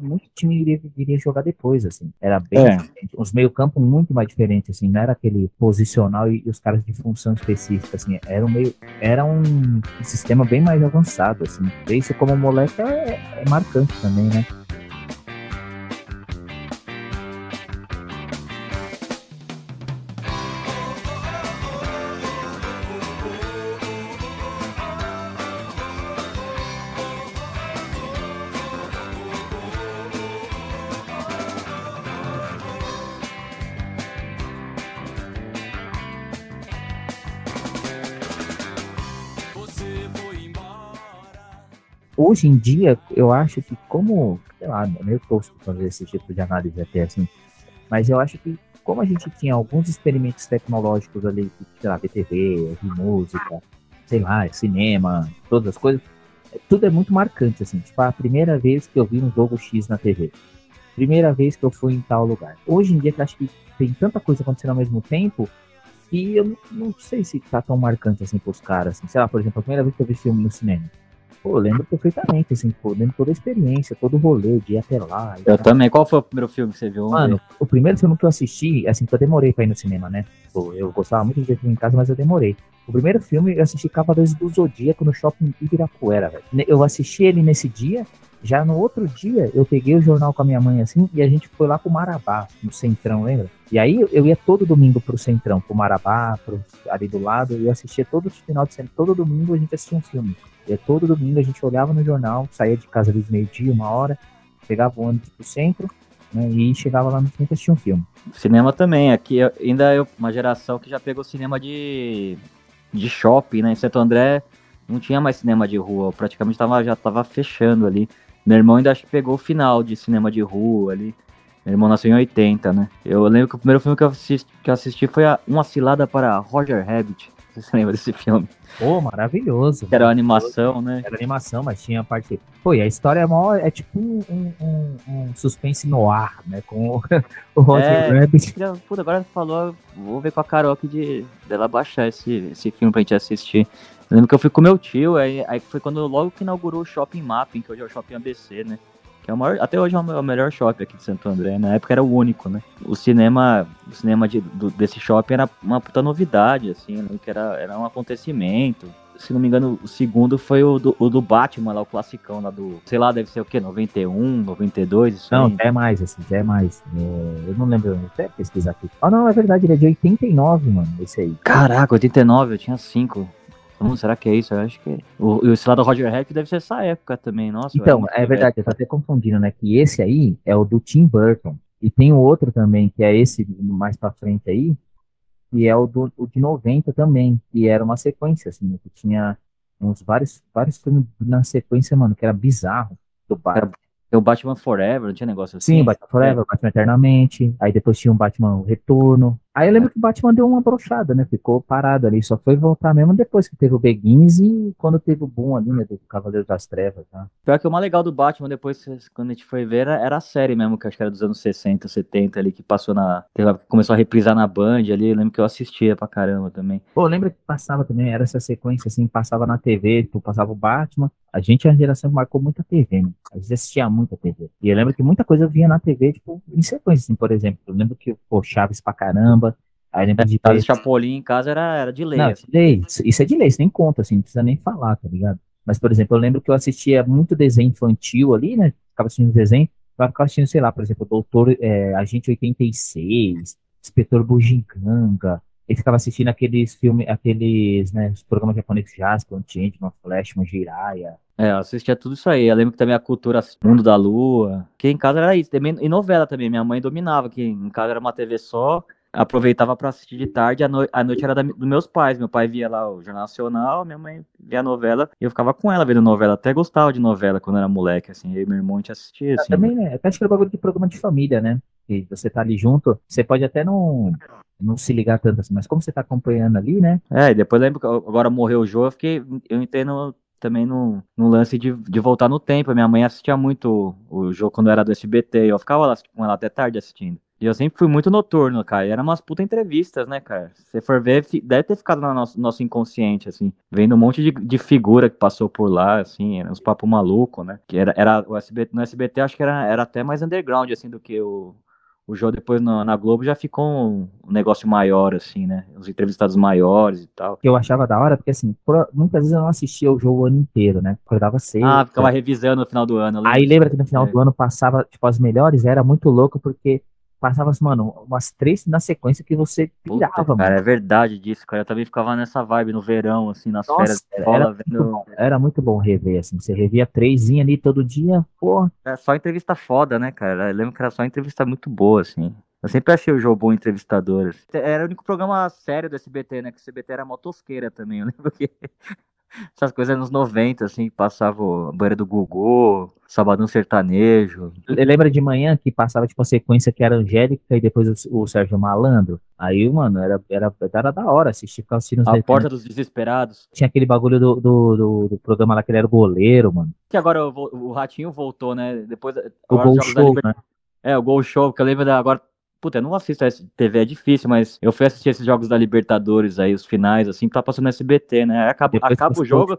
muito time iria, iria jogar depois, assim. Era bem é. Os meio-campo muito mais diferentes, assim. Não era aquele posicional e, e, os caras de função específica, assim. Era um meio. Era um, um sistema bem mais avançado, assim. Isso como moleque é, é marcante também, né? Hoje em dia, eu acho que como, sei lá, meio tosco fazer esse tipo de análise até assim, mas eu acho que como a gente tinha alguns experimentos tecnológicos ali, sei lá, BTV, música, sei lá, cinema, todas as coisas, tudo é muito marcante, assim, tipo, a primeira vez que eu vi um jogo X na TV, primeira vez que eu fui em tal lugar. Hoje em dia, que acho que tem tanta coisa acontecendo ao mesmo tempo, que eu não, não sei se tá tão marcante assim pros caras, assim, sei lá, por exemplo, a primeira vez que eu vi filme no cinema, Pô, lembro perfeitamente, assim, pô, lembro toda a experiência, todo o rolê de ir até lá. Eu também. Qual foi o primeiro filme que você viu? Mano, o primeiro filme que eu assisti, assim, que eu demorei pra ir no cinema, né? Pô, eu gostava muito de ver filme em casa, mas eu demorei. O primeiro filme eu assisti Cavaleiros do Zodíaco no shopping Ibirapuera, velho. Eu assisti ele nesse dia, já no outro dia eu peguei o jornal com a minha mãe assim e a gente foi lá pro Marabá, no Centrão, lembra? E aí eu ia todo domingo pro Centrão, pro Marabá, pro, ali do lado, e eu assistia todo final de semana, todo domingo a gente assistia um filme. E todo domingo a gente olhava no jornal, saía de casa de meio-dia, uma hora, pegava o ônibus pro centro, né, e chegava lá no centro e assistia um filme. Cinema também, aqui ainda é uma geração que já pegou cinema de, de shopping, né? Em Santo André não tinha mais cinema de rua, praticamente tava, já tava fechando ali. Meu irmão ainda acho que pegou o final de cinema de rua ali. Meu irmão nasceu em 80, né? Eu lembro que o primeiro filme que eu assisti, que eu assisti foi a, Uma Cilada para Roger Rabbit. Você lembra desse filme? Pô, maravilhoso. Era animação, né? Era animação, mas tinha a parte. Pô, e a história é, maior, é tipo um, um, um, suspense no ar, né? Com o, Roger é, Rabbit. Puta, agora falou, vou ver com a Carol aqui de dela baixar esse, esse filme pra gente assistir. Eu lembro que eu fui com meu tio, aí, aí foi quando logo que inaugurou o Shopping Mapping, que hoje é o Shopping ABC, né? Que é o maior, até hoje é o melhor shopping aqui de Santo André. Na época era o único, né? O cinema, o cinema de, do, desse shopping era uma puta novidade, assim, né? que era, era um acontecimento. Se não me engano, o segundo foi o do, o do Batman, lá, o classicão lá do, sei lá, deve ser o quê? 91, 92? Isso não, já é mais, assim, já é mais. É, eu não lembro, até pesquisar aqui. Ah, não, é verdade, ele é de 89, mano, esse aí. Caraca, 89, eu tinha 5. Hum, será que é isso? Eu acho que é. O, esse lá do Roger Rabbit deve ser essa época também, nossa. Então, é verdade, eu tô até confundindo, né? Que esse aí é o do Tim Burton. E tem o outro também, que é esse mais pra frente aí, que é o, do, o de 90 também, que era uma sequência, assim, né, que tinha uns vários, vários filmes na sequência, mano, que era bizarro do bar. O Batman Forever, não tinha negócio assim? Sim, Batman Forever, é. Batman Eternamente. Aí depois tinha o Batman Retorno. Aí eu lembro que o Batman deu uma brochada, né? Ficou parado ali. Só foi voltar mesmo depois que teve o Begins e quando teve o boom ali, né? Do Cavaleiro das Trevas. Tá? Pior que o mais legal do Batman, depois, quando a gente foi ver, era, era a série mesmo, que acho que era dos anos 60, 70 ali, que passou na. Começou a reprisar na Band ali. Eu lembro que eu assistia pra caramba também. Pô, lembra que passava também, era essa sequência assim, passava na TV, tu passava o Batman. A gente é a geração que marcou muita TV, né? A gente assistia muita TV. E eu lembro que muita coisa vinha na TV, tipo, em sequência, assim, por exemplo. Eu lembro que, pô, Chaves pra caramba. Aí lembro de ter... Chapolin em casa era, era de lei. Não, assim. de lei. Isso é de lei, isso nem conta, assim, não precisa nem falar, tá ligado? Mas, por exemplo, eu lembro que eu assistia muito desenho infantil ali, né? Ficava assistindo desenho, eu ficava assistindo, sei lá, por exemplo, Doutor é, Agente 86, Inspetor Bugiganga, ele ficava assistindo aqueles filmes, aqueles, né, os programas japoneses Jasper, Changeman, Flashman, Jiraiya. É, eu assistia tudo isso aí. Eu lembro que também a cultura Mundo da Lua, que em casa era isso. E novela também, minha mãe dominava, que em casa era uma TV só, aproveitava para assistir de tarde, a, no a noite era da, dos meus pais. Meu pai via lá o Jornal Nacional, minha mãe via a novela, e eu ficava com ela vendo novela. Até gostava de novela quando era moleque, assim, eu e meu irmão gente assistia, assim. também, né? Até acho que era bagulho de programa de família, né? Que você tá ali junto, você pode até não, não se ligar tanto assim, mas como você tá acompanhando ali, né? É, depois lembro que agora morreu o Jô, eu fiquei, eu entendo também no, no lance de, de voltar no tempo. Minha mãe assistia muito o, o jogo quando era do SBT, eu ficava lá com ela até tarde assistindo. E eu sempre fui muito noturno, cara. E eram umas puta entrevistas, né, cara? Se você for ver, deve ter ficado no nosso, nosso inconsciente, assim. Vendo um monte de, de figura que passou por lá, assim. Eram uns papos malucos, né? Que era, era o SBT, no SBT acho que era, era até mais underground, assim, do que o, o jogo depois no, na Globo já ficou um, um, negócio maior, assim, né? Os entrevistados maiores e tal. Eu achava da hora, porque assim, por, muitas vezes eu não assistia o jogo o ano inteiro, né? Acordava cedo. Ah, ficava revisando no final do ano. Aí lembra que no final é. do ano passava, tipo, as melhores, era muito louco, porque passava, mano, umas três na sequência que você pirava, Puta, mano. Cara, é verdade disso, cara. Eu também ficava nessa vibe no verão, assim, nas Nossa, férias de escola, era, vendo... muito bom, era muito bom rever, assim. Você revia três ali todo dia, pô. É só entrevista foda, né, cara? Eu lembro que era só entrevista muito boa, assim. Eu sempre achei o João bom entrevistador. Assim. Era o único programa sério do SBT, né? Que o SBT era motosqueira também. Eu lembro que essas coisas nos 90, assim, passava a banheira do Gugu, Sabadão Sertanejo. Lembra de manhã que passava, tipo, a sequência que era Angélica e depois o, o Sérgio Malandro? Aí, mano, era, era, era da hora assistir, ficava assistindo os A Porta dos Desesperados. Tinha aquele bagulho do, do, do, do, programa lá que ele era goleiro, mano. Que agora o, o Ratinho voltou, né? Depois, o Gol Show, né? É, o Gol Show, que eu lembro da, agora Puta, eu não assisto a TV, é difícil, mas eu fui assistir esses jogos da Libertadores aí, os finais, assim, tá passando no SBT, né? Acaba, acaba o jogo.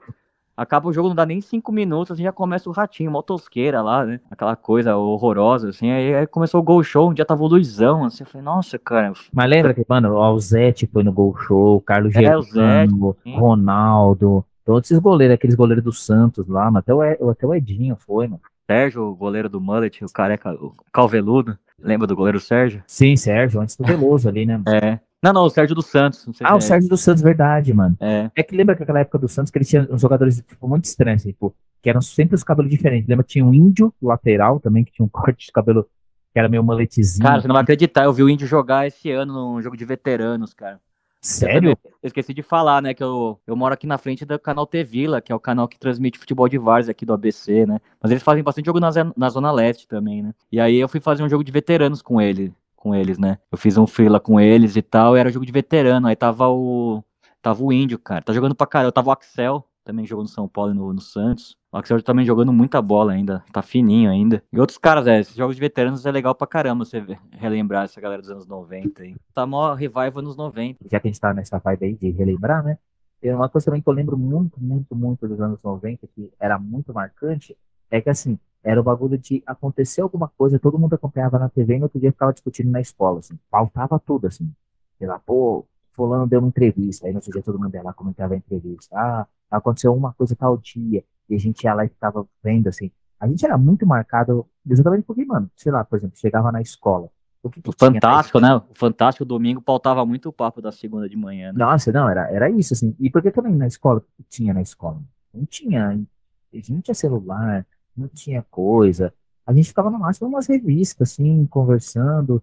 Acaba o jogo, não dá nem cinco minutos, assim, já começa o ratinho, motosqueira lá, né? Aquela coisa horrorosa, assim. Aí, aí, começou o gol show, um dia tava o Luizão, assim. Eu falei, nossa, cara. Mas lembra que, mano, o Zete foi no gol show, o Carlos é, Germano, Ronaldo, todos esses goleiros, aqueles goleiros do Santos lá, mas até o, até o Edinho foi, mano. Sérgio, o goleiro do Mullet, o careca, o calveludo. Lembra do goleiro Sérgio? Sim, Sérgio, antes do Veloso ali, né? É. Não, não, o Sérgio dos Santos. ah, o é. Sérgio dos Santos, verdade, mano. É. É que lembra que aquela época do Santos que eles tinham uns jogadores tipo, muito estranhos, tipo, que eram sempre os cabelos diferentes. Lembra que tinha um índio lateral também, que tinha um corte de cabelo que era meio maletezinho. Cara, você não vai acreditar, eu vi o índio jogar esse ano num jogo de veteranos, cara. Sério? Eu, eu, esqueci de falar, né, que eu, eu moro aqui na frente do canal T Vila, que é o canal que transmite futebol de várzea aqui do ABC, né? Mas eles fazem bastante jogo na, na Zona Leste também, né? E aí eu fui fazer um jogo de veteranos com ele, com eles, né? Eu fiz um freela com eles e tal, e era jogo de veterano, aí tava o tava o Índio, cara. Tá jogando pra. Eu tava o Axel, também jogou no São Paulo e no, no Santos. O Axel também jogando muita bola ainda, tá fininho ainda. E outros caras, é, esses jogos de veteranos é legal pra caramba você relembrar essa galera dos anos 90 aí. Tá mó revival nos 90. Já que a gente tá nessa vibe aí de relembrar, né? Tem uma coisa também que eu lembro muito, muito, muito dos anos 90, que era muito marcante, é que assim, era o bagulho de acontecer alguma coisa, todo mundo acompanhava na TV e no outro dia ficava discutindo na escola, assim. Faltava tudo, assim. Sei lá, pô, fulano deu uma entrevista, aí no outro dia todo mundo ia lá comentava a entrevista. Ah, aconteceu uma coisa tal dia, e a gente ia lá e ficava vendo, assim. A gente era muito marcado, exatamente porque, mano, sei lá, por exemplo, chegava na escola. O, que que Fantástico, né? O Fantástico domingo pautava muito o papo da segunda de manhã, né? Nossa, não, era, era isso, assim. E porque também na escola, tinha na escola? Não tinha, a gente não tinha celular, não tinha coisa. A gente ficava no máximo umas revistas, assim, conversando,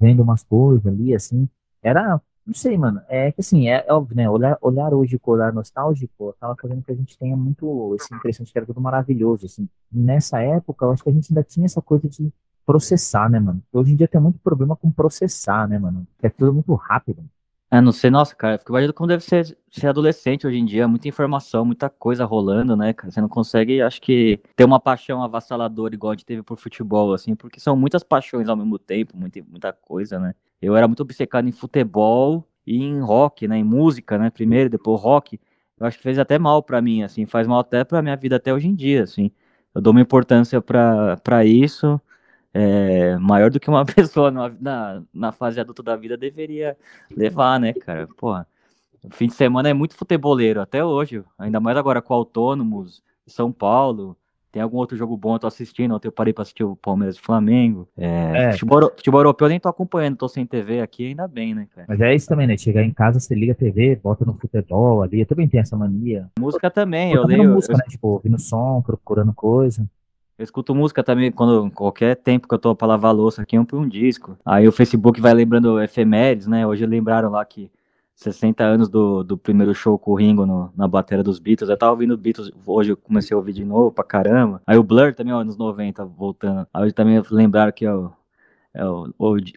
vendo umas coisas ali, assim. Era, Não sei, mano. É que assim, é, é óbvio, né? Olhar, olhar hoje com olhar nostálgico acaba fazendo que a gente tenha muito essa impressão de que era tudo maravilhoso, assim. Nessa época, eu acho que a gente ainda tinha essa coisa de processar, né, mano? Hoje em dia tem muito problema com processar, né, mano? É tudo muito rápido. É, não sei, nossa, cara, fico imaginando como deve ser ser adolescente hoje em dia, muita informação, muita coisa rolando, né, cara? Você não consegue, acho que, ter uma paixão avassaladora igual a gente teve por futebol, assim, porque são muitas paixões ao mesmo tempo, muita, muita coisa, né? Eu era muito obcecado em futebol e em rock, né, em música, né, primeiro, depois rock. Eu acho que fez até mal para mim, assim, faz mal até pra minha vida até hoje em dia, assim. Eu dou uma importância para isso, é, maior do que uma pessoa na, na, fase adulta da vida deveria levar, né, cara? Porra, o fim de semana é muito futeboleiro, até hoje, ainda mais agora com Autônomos, São Paulo. Tem algum outro jogo bom eu tô assistindo? Ontem eu parei pra assistir o Palmeiras e Flamengo. É, é. Futebol, futebol, europeu eu nem tô acompanhando, tô sem TV aqui, ainda bem, né, cara? Mas é isso também, né? Chegar em casa, você liga a TV, bota no futebol ali. Eu também tenho essa mania. Música também, eu, eu leio. música, eu... né? Tipo, ouvindo som, procurando coisa. Eu escuto música também quando qualquer tempo que eu tô pra lavar louça aqui, eu ponho um disco. Aí o Facebook vai lembrando efemérides, né? Hoje lembraram lá que 60 anos do, do primeiro show com o Ringo no, na bateria dos Beatles. Eu tava ouvindo Beatles, hoje eu comecei a ouvir de novo pra caramba. Aí o Blur também, ó, anos 90, voltando. Aí hoje também lembraram que ó,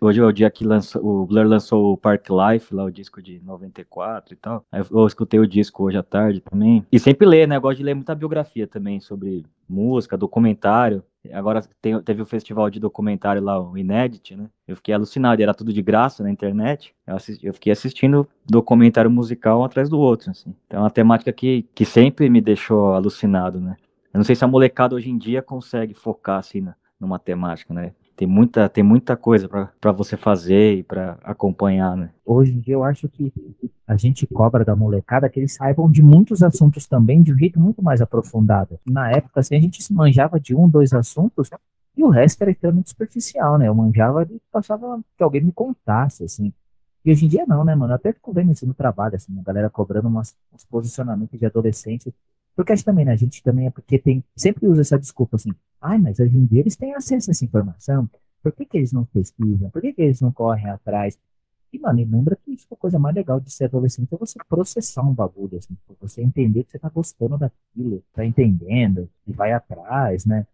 hoje é o dia que lançou, o Blur lançou o Park Life, lá o disco de 94 e tal. Eu escutei o disco hoje à tarde também. E sempre ler, né? Eu gosto de ler muita biografia também sobre música, documentário. Agora tem, teve o festival de documentário lá, o Inédit, né? Eu fiquei alucinado, era tudo de graça na internet. Eu, assisti, eu fiquei assistindo documentário musical um atrás do outro, assim. Então é uma temática que, que sempre me deixou alucinado, né? Eu não sei se a molecada hoje em dia consegue focar, assim, numa temática, né? Tem muita, tem muita coisa para você fazer e para acompanhar, né? Hoje em dia eu acho que a gente cobra da molecada que eles saibam de muitos assuntos também de um jeito muito mais aprofundado. Na época, assim, a gente se manjava de um, dois assuntos e o resto era extremamente superficial, né? Eu manjava e passava que alguém me contasse, assim. E hoje em dia não, né, mano? Eu até fico vendo isso no trabalho, assim, a galera cobrando umas, uns posicionamentos de adolescente porque acho também, né, a gente também é porque tem, sempre usa essa desculpa assim, ai, mas hoje em dia eles têm acesso a essa informação, por que, que eles não pesquisam? Por que, que eles não correm atrás? E, mano, lembra que isso é a coisa mais legal de ser adolescente, é você processar um bagulho, assim, você entender que você tá gostando daquilo, tá entendendo, e vai atrás, né?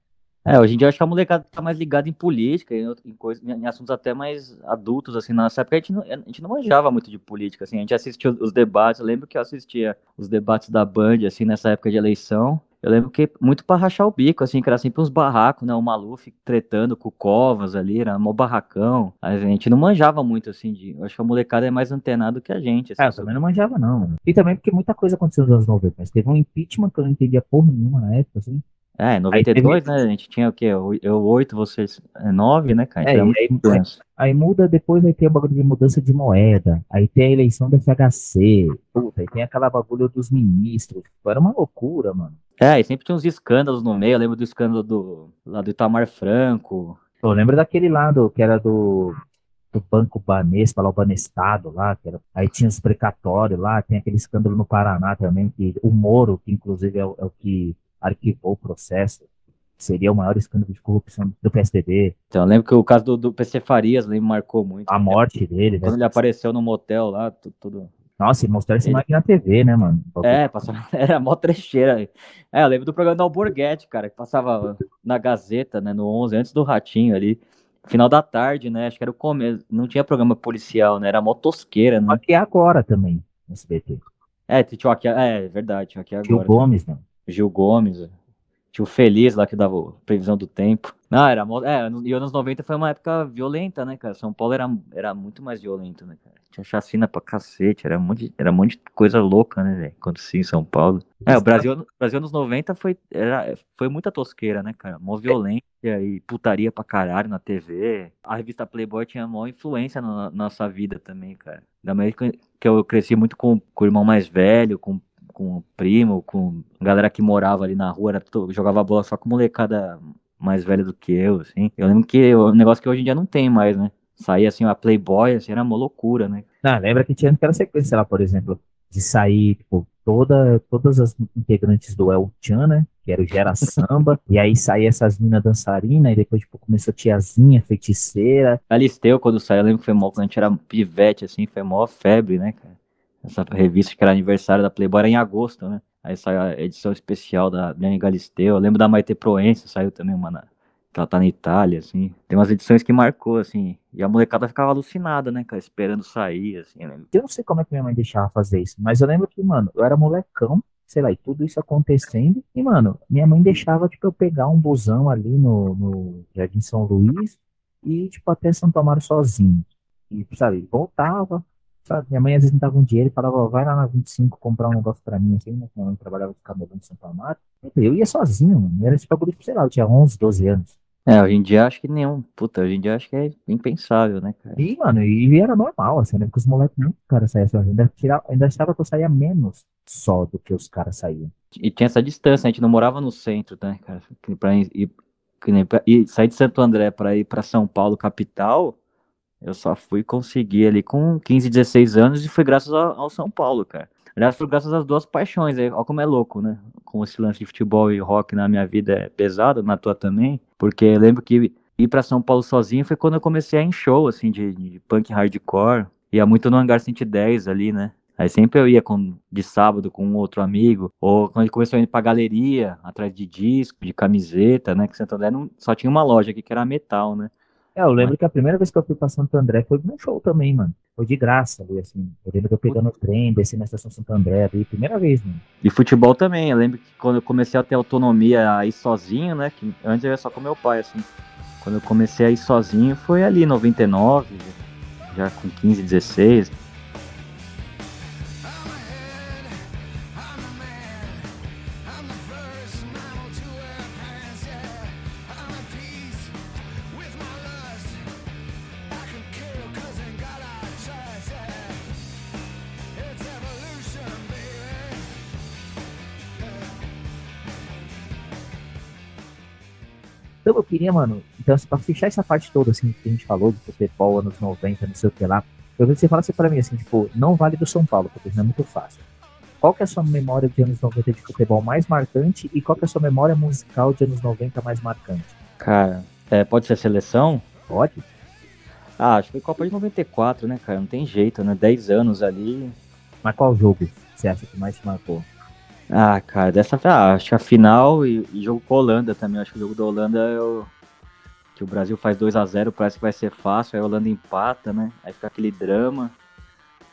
É, hoje em dia eu acho que a molecada tá mais ligada em política, em, em, coisa, em assuntos até mais adultos, assim, nessa época a gente, não, a gente não manjava muito de política, assim, a gente assistia os debates, eu lembro que eu assistia os debates da Band, assim, nessa época de eleição, eu lembro que muito pra rachar o bico, assim, que era sempre uns barracos, né, o Maluf tretando com o Covas ali, era mó barracão, a gente não manjava muito, assim, de, acho que a molecada é mais antenada que a gente, assim, É, eu também não manjava não, mano. E também porque muita coisa aconteceu nos anos 90, mas teve um impeachment que eu não entendia porra nenhuma na época, assim, é, 92, teve... né? A gente tinha o quê? Eu 8, vocês 9, né, cara? É, então, é aí, aí, aí, muda depois, aí tem o bagulho de mudança de moeda, aí tem a eleição do FHC, puta, aí tem aquela bagulho dos ministros. Tipo, era uma loucura, mano. É, e sempre tinha uns escândalos no meio. Eu lembro do escândalo do, lá do Itamar Franco. Eu lembro daquele lado que era do, do Banco Banespa, lá o Banestado lá, que era, aí tinha os precatórios lá, tem aquele escândalo no Paraná também, que o Moro, que inclusive é o, é o que arquivou o processo. Seria o maior escândalo de corrupção do PSDB. Então, eu lembro que o caso do, do PC Farias me marcou muito. A morte dele. Quando né? ele apareceu no motel lá, tudo. tudo... Nossa, e mostraram essa imagem na TV, né, mano? É, passava, era mó trecheira. É, eu lembro do programa do Alborguete, cara, que passava na Gazeta, né, no 11, antes do Ratinho ali. Final da tarde, né, acho que era o começo. Não tinha programa policial, né, era mó tosqueira, né? Aqui agora também, no SBT. É, tinha aqui, é, verdade, aqui agora. Tio Gomes, né? Gil Gomes, tio Feliz lá que dava previsão do tempo. Não, era. É, e anos 90 foi uma época violenta, né, cara? São Paulo era, era muito mais violento, né, cara? Tinha chacina pra cacete, era um monte, era um monte de coisa louca, né, velho? Sim, São Paulo. É, o Brasil, Brasil anos 90 foi, era, foi muita tosqueira, né, cara? Mó violência e putaria pra caralho na TV. A revista Playboy tinha maior influência na, na nossa vida também, cara. Da maneira que eu cresci muito com, com o irmão mais velho, com com o primo, com galera que morava ali na rua, era, jogava bola só com molecada mais velha do que eu, assim. Eu lembro que é um negócio que hoje em dia não tem mais, né? Sair assim, uma Playboy, assim, era uma loucura, né? Não, lembra que tinha aquela sequência lá, por exemplo, de sair, tipo, toda, todas as integrantes do El Chan, né? que era o Gera Samba, e aí saía essas minas dançarinas, e depois, tipo, começou Tiazinha, Feiticeira. Galisteu, quando saiu, eu lembro que foi mó, quando a gente era pivete, assim, foi mó febre, né, cara? Essa revista que era aniversário da Playboy era em agosto, né? Aí saiu a edição especial da Dani Galisteu. Eu lembro da Maite Proença, saiu também uma que ela tá na Itália, assim. Tem umas edições que marcou, assim. E a molecada ficava alucinada, né, cara, esperando sair, assim, né? Eu não sei como é que minha mãe deixava fazer isso, mas eu lembro que, mano, eu era molecão, sei lá, e tudo isso acontecendo. E, mano, minha mãe deixava, tipo, eu pegar um busão ali no, no Jardim São Luís e, tipo, até Santo Amaro sozinho. E, sabe, voltava? Minha mãe às vezes não dava um dinheiro e falava, vai lá na 25 comprar um negócio pra mim, assim, né? Minha mãe trabalhava de cabelão em Santo Amaro. Eu ia sozinho, mano. Era esse bagulho, sei lá, eu tinha 11, 12 anos. É, hoje em dia acho que nenhum. Puta, hoje em dia acho que é impensável, né, cara? E, mano, e era normal, assim, né? Porque os moleques nunca, cara, saíam sozinho. Ainda, tirava, ainda achava que eu saía menos só do que os caras saíam. E tinha essa distância, a gente não morava no centro, né, cara? Ir, pra ir, sair de Santo André pra ir pra São Paulo, capital, eu só fui conseguir ali com 15, 16 anos e foi graças ao, ao São Paulo, cara. Aliás, foi graças às duas paixões, aí, olha como é louco, né? Com esse lance de futebol e rock na minha vida é pesado, na tua também, porque eu lembro que ir pra São Paulo sozinho foi quando eu comecei a ir em show, assim, de, de punk hardcore, ia muito no Hangar 110 ali, né? Aí sempre eu ia com, de sábado com um outro amigo, ou quando a gente começou a ir pra galeria, atrás de disco, de camiseta, né? Que Santo André não, só tinha uma loja aqui que era metal, né? É, eu lembro que a primeira vez que eu fui pra Santo André foi num show também, mano. Foi de graça ali, assim. Eu lembro que eu pegando o trem, desci na estação Santo André ali, primeira vez, mano. E futebol também, eu lembro que quando eu comecei a ter autonomia a ir sozinho, né? Que antes eu ia só com meu pai, assim. Quando eu comecei a ir sozinho foi ali, 99, já com 15, 16. Então eu queria, mano, então assim, pra fechar essa parte toda, assim, que a gente falou de futebol, anos 90, não sei o que lá, eu queria que você falasse pra mim, assim, tipo, não vale do São Paulo, porque não é muito fácil. Qual que é a sua memória de anos 90 de futebol mais marcante e qual que é a sua memória musical de anos 90 mais marcante? Cara, é, pode ser seleção? Pode? Ah, acho que foi Copa de 94, né, cara? Não tem jeito, né? 10 anos ali. Mas qual jogo você acha que mais te marcou? Ah, cara, dessa ah, acho que a final e, e jogo com a Holanda também. Acho que o jogo da Holanda é o. Que o Brasil faz 2 a 0 parece que vai ser fácil, aí a Holanda empata, né? Aí fica aquele drama.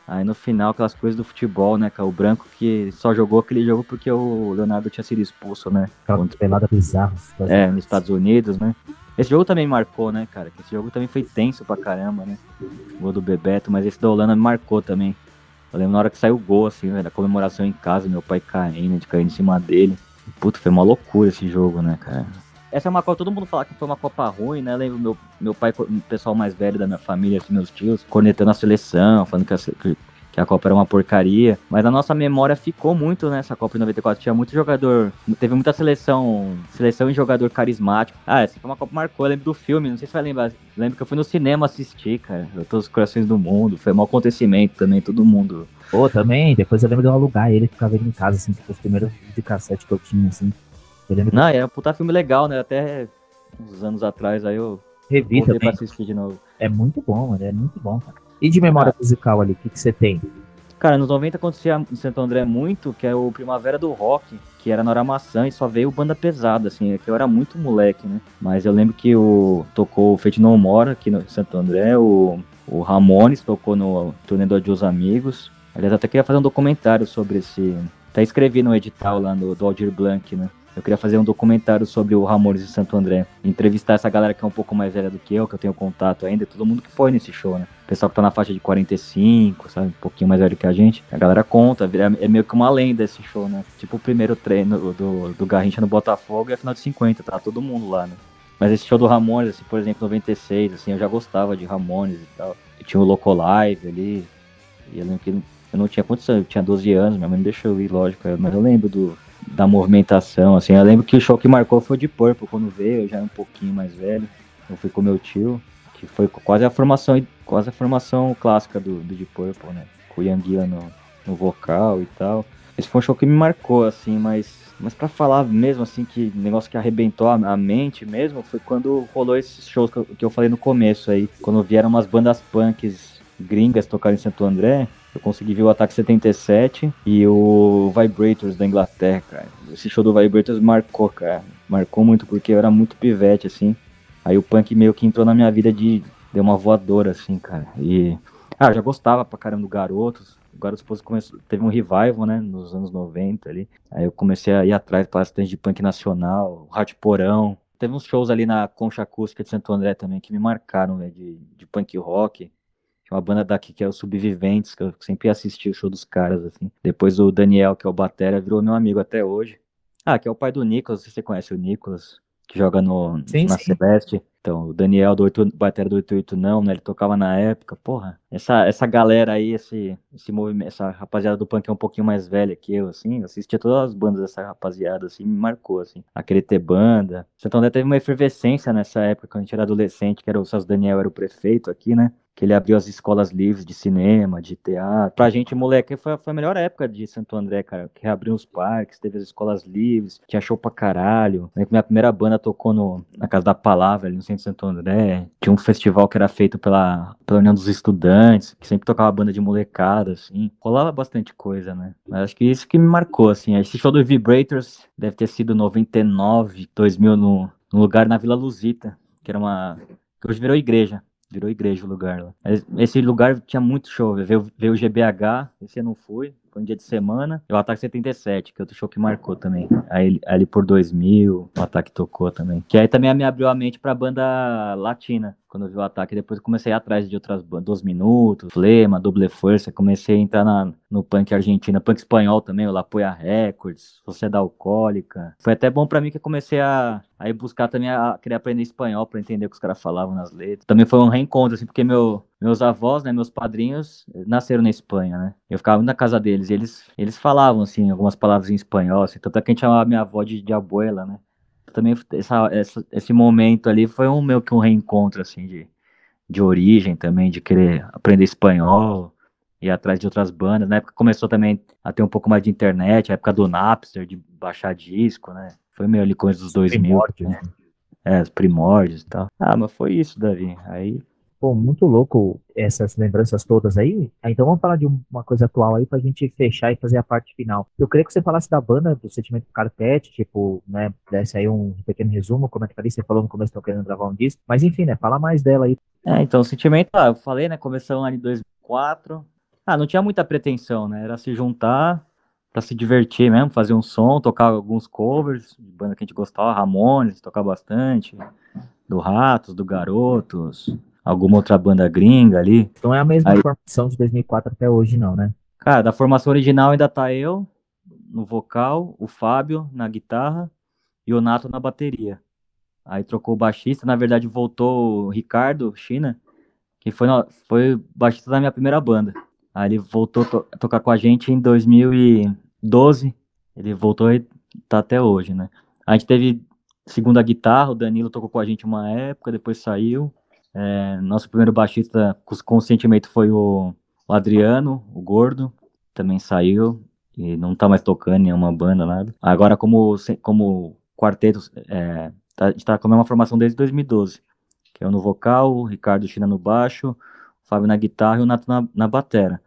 Aí no final, aquelas coisas do futebol, né, cara? O branco que só jogou aquele jogo porque o Leonardo tinha sido expulso, né? Aquela pelada bizarra. É, nos Estados Unidos, né? Esse jogo também marcou, né, cara? Esse jogo também foi tenso pra caramba, né? O gol do Bebeto, mas esse da Holanda me marcou também. Eu lembro na hora que saiu o gol, assim, velho, a comemoração em casa, meu pai caindo, de cair em cima dele. Puta, foi uma loucura esse jogo, né, cara? Essa é uma Copa, todo mundo fala que foi uma Copa ruim, né? Eu lembro meu, meu pai, o pessoal mais velho da minha família, assim, meus tios, cornetando a seleção, falando que a, que, que a Copa era uma porcaria. Mas a nossa memória ficou muito nessa Copa de 94. Tinha muito jogador, teve muita seleção, seleção e jogador carismático. Ah, essa foi uma Copa que marcou, eu lembro do filme, não sei se vai lembrar. Lembro que eu fui no cinema assistir, cara. Todos os corações do mundo, foi um acontecimento também, todo mundo. Pô, também, depois eu lembro de eu alugar ele, ficava ele em casa, assim, tipo, os primeiros de cassete que eu tinha, assim. Eu lembro Não, é um puta filme legal, né? Até uns anos atrás aí eu que revi voltei pra assistir de novo. É muito bom, mano, é muito bom, cara. E de memória musical ali, o que, você tem? Cara, nos 90 acontecia em Santo André muito, que é o Primavera do Rock, que era na Hora Maçã e só veio banda pesada, assim, é que eu era muito moleque, né? Mas eu lembro que o tocou o Fate No aqui no Santo André, o, o Ramones tocou no Turnê do Adios Amigos. Aliás, até queria fazer um documentário sobre esse. Até escrevi no edital lá no, do Aldir Blanc, né? Eu queria fazer um documentário sobre o Ramones de Santo André. Entrevistar essa galera que é um pouco mais velha do que eu, que eu tenho contato ainda, todo mundo que foi nesse show, né? O pessoal que tá na faixa de 45, sabe? Um pouquinho mais velho que a gente. A galera conta, é é meio que uma lenda esse show, né? Tipo o primeiro treino do, do Garrincha no Botafogo e a final de 50, tá todo mundo lá, né? Mas esse show do Ramones, assim, por exemplo, 96, assim, eu já gostava de Ramones e tal. E tinha o Loco Live ali. E eu lembro que eu não tinha anos, eu tinha 12 anos, minha mãe não deixou eu ir, lógico. Mas eu lembro do, da movimentação, assim. Eu lembro que o show que marcou foi o de Purple, quando veio, eu já era um pouquinho mais velho. Eu fui com meu tio, que foi quase a formação, quase a formação clássica do, do Deep Purple, né? Com o Gillan no, no vocal e tal. esse foi um show que me marcou, assim, mas, mas para falar mesmo, assim, que negócio que arrebentou a, a, mente mesmo, foi quando rolou esses shows que eu, que eu falei no começo aí, quando vieram umas bandas punks gringas tocar em Santo André, eu consegui ver o Ataque 77 e o Vibrators da Inglaterra, cara. Esse show do Vibrators marcou, cara. Marcou muito porque eu era muito pivete, assim. Aí o punk meio que entrou na minha vida de. Deu uma voadora, assim, cara. E. Ah, eu já gostava pra caramba do Garotos. O Garotos começou, teve um revival, né, nos anos 90 ali. Aí eu comecei a ir atrás bastante de punk nacional, Hard Porão. Teve uns shows ali na Concha Acústica de Santo André também que me marcaram, né, de, de punk rock. Uma banda daqui que é o Subviventes, que eu sempre assisti o show dos caras, assim. Depois o Daniel, que é o Batera, virou meu amigo até hoje. Ah, que é o pai do Nicolas, se você conhece o Nicolas, que joga no, sim, na sim. Celeste. Então, o Daniel do 8, batera do 88 não, né? Ele tocava na época. Porra, essa, essa galera aí, esse, esse movimento, essa rapaziada do punk é um pouquinho mais velha que eu, assim. Eu assistia todas as bandas dessa rapaziada, assim, me marcou, assim. Aquele ter banda. Santo André teve uma efervescência nessa época, quando a gente era adolescente, que era o Celso Daniel era o prefeito aqui, né? Que ele abriu as escolas livres de cinema, de teatro. Pra gente, moleque, foi, foi a melhor época de Santo André, cara, que reabriu os parques, teve as escolas livres, tinha show pra caralho. Minha primeira banda tocou no, na Casa da Palavra, ali no centro de Santo André. Tinha um festival que era feito pela, pela União dos Estudantes, que sempre tocava banda de molecada, assim. Rolava bastante coisa, né? Mas acho que isso que me marcou, assim. Esse show do Vibrators deve ter sido 99, 2000, no, no lugar na Vila Luzita, que era uma... que hoje virou igreja. Virou igreja o lugar lá. Esse lugar tinha muito show. Veio, veio o GBH, esse eu não fui. Foi um dia de semana. E o Ataque 77, que é outro show que marcou também. Aí ali por 2000, o Ataque tocou também. Que aí também me abriu a mente pra banda latina quando eu vi o ataque. Depois comecei a ir atrás de outras bandas, Dois Minutos, Flema, Double Força. Comecei a entrar na, no punk argentina, punk espanhol também, o Lapoia Records, Sociedade Alcoólica. Foi até bom para mim que eu comecei a, a ir buscar também, a, a querer aprender espanhol para entender o que os caras falavam nas letras. Também foi um reencontro, assim, porque meu, meus avós, né, meus padrinhos, nasceram na Espanha, né? Eu ficava na casa deles e eles, eles falavam, assim, algumas palavras em espanhol, assim, tanto é que a gente chamava minha avó de, de abuela, né? também essa, essa, esse momento ali foi um meio que um reencontro assim de, de origem também, de querer aprender espanhol e atrás de outras bandas. Na época começou também a ter um pouco mais de internet, a época do Napster, de baixar disco, né? Foi meio ali coisa dos 2000. Né? É, os primórdios e tal. Ah, mas foi isso, Davi. Aí Pô, muito louco essas lembranças todas aí. Ah, então vamos falar de uma coisa atual aí pra gente fechar e fazer a parte final. Eu queria que você falasse da banda, do Sentimento Carpete, tipo, né, desse aí um pequeno resumo, como é que tá ali, você falou no começo que estão querendo gravar um disco, mas enfim, né, fala mais dela aí. É, então, o Sentimento, ah, eu falei, né, começou lá em 2004. Ah, não tinha muita pretensão, né, era se juntar para se divertir mesmo, fazer um som, tocar alguns covers de banda que a gente gostava, Ramones, tocar bastante, do Ratos, do Garotos, alguma outra banda gringa ali. Então é a mesma Aí, formação de 2004 até hoje, não, né? Cara, da formação original ainda tá eu no vocal, o Fábio na guitarra e o Nato na bateria. Aí trocou o baixista, na verdade voltou o Ricardo China, que foi, no, foi baixista da minha primeira banda. Aí ele voltou a tocar com a gente em 2012. Ele voltou e tá até hoje, né? A gente teve segunda guitarra, o Danilo tocou com a gente uma época, depois saiu. É, nosso primeiro baixista sentimento foi o, o, Adriano, o Gordo, também saiu e não tá mais tocando em nenhuma banda, nada. Agora, como, como quarteto, é, tá, a gente tá com a mesma formação desde 2012, que é eu no vocal, o Ricardo China no baixo, o Fábio na guitarra e o Nato na, na batera.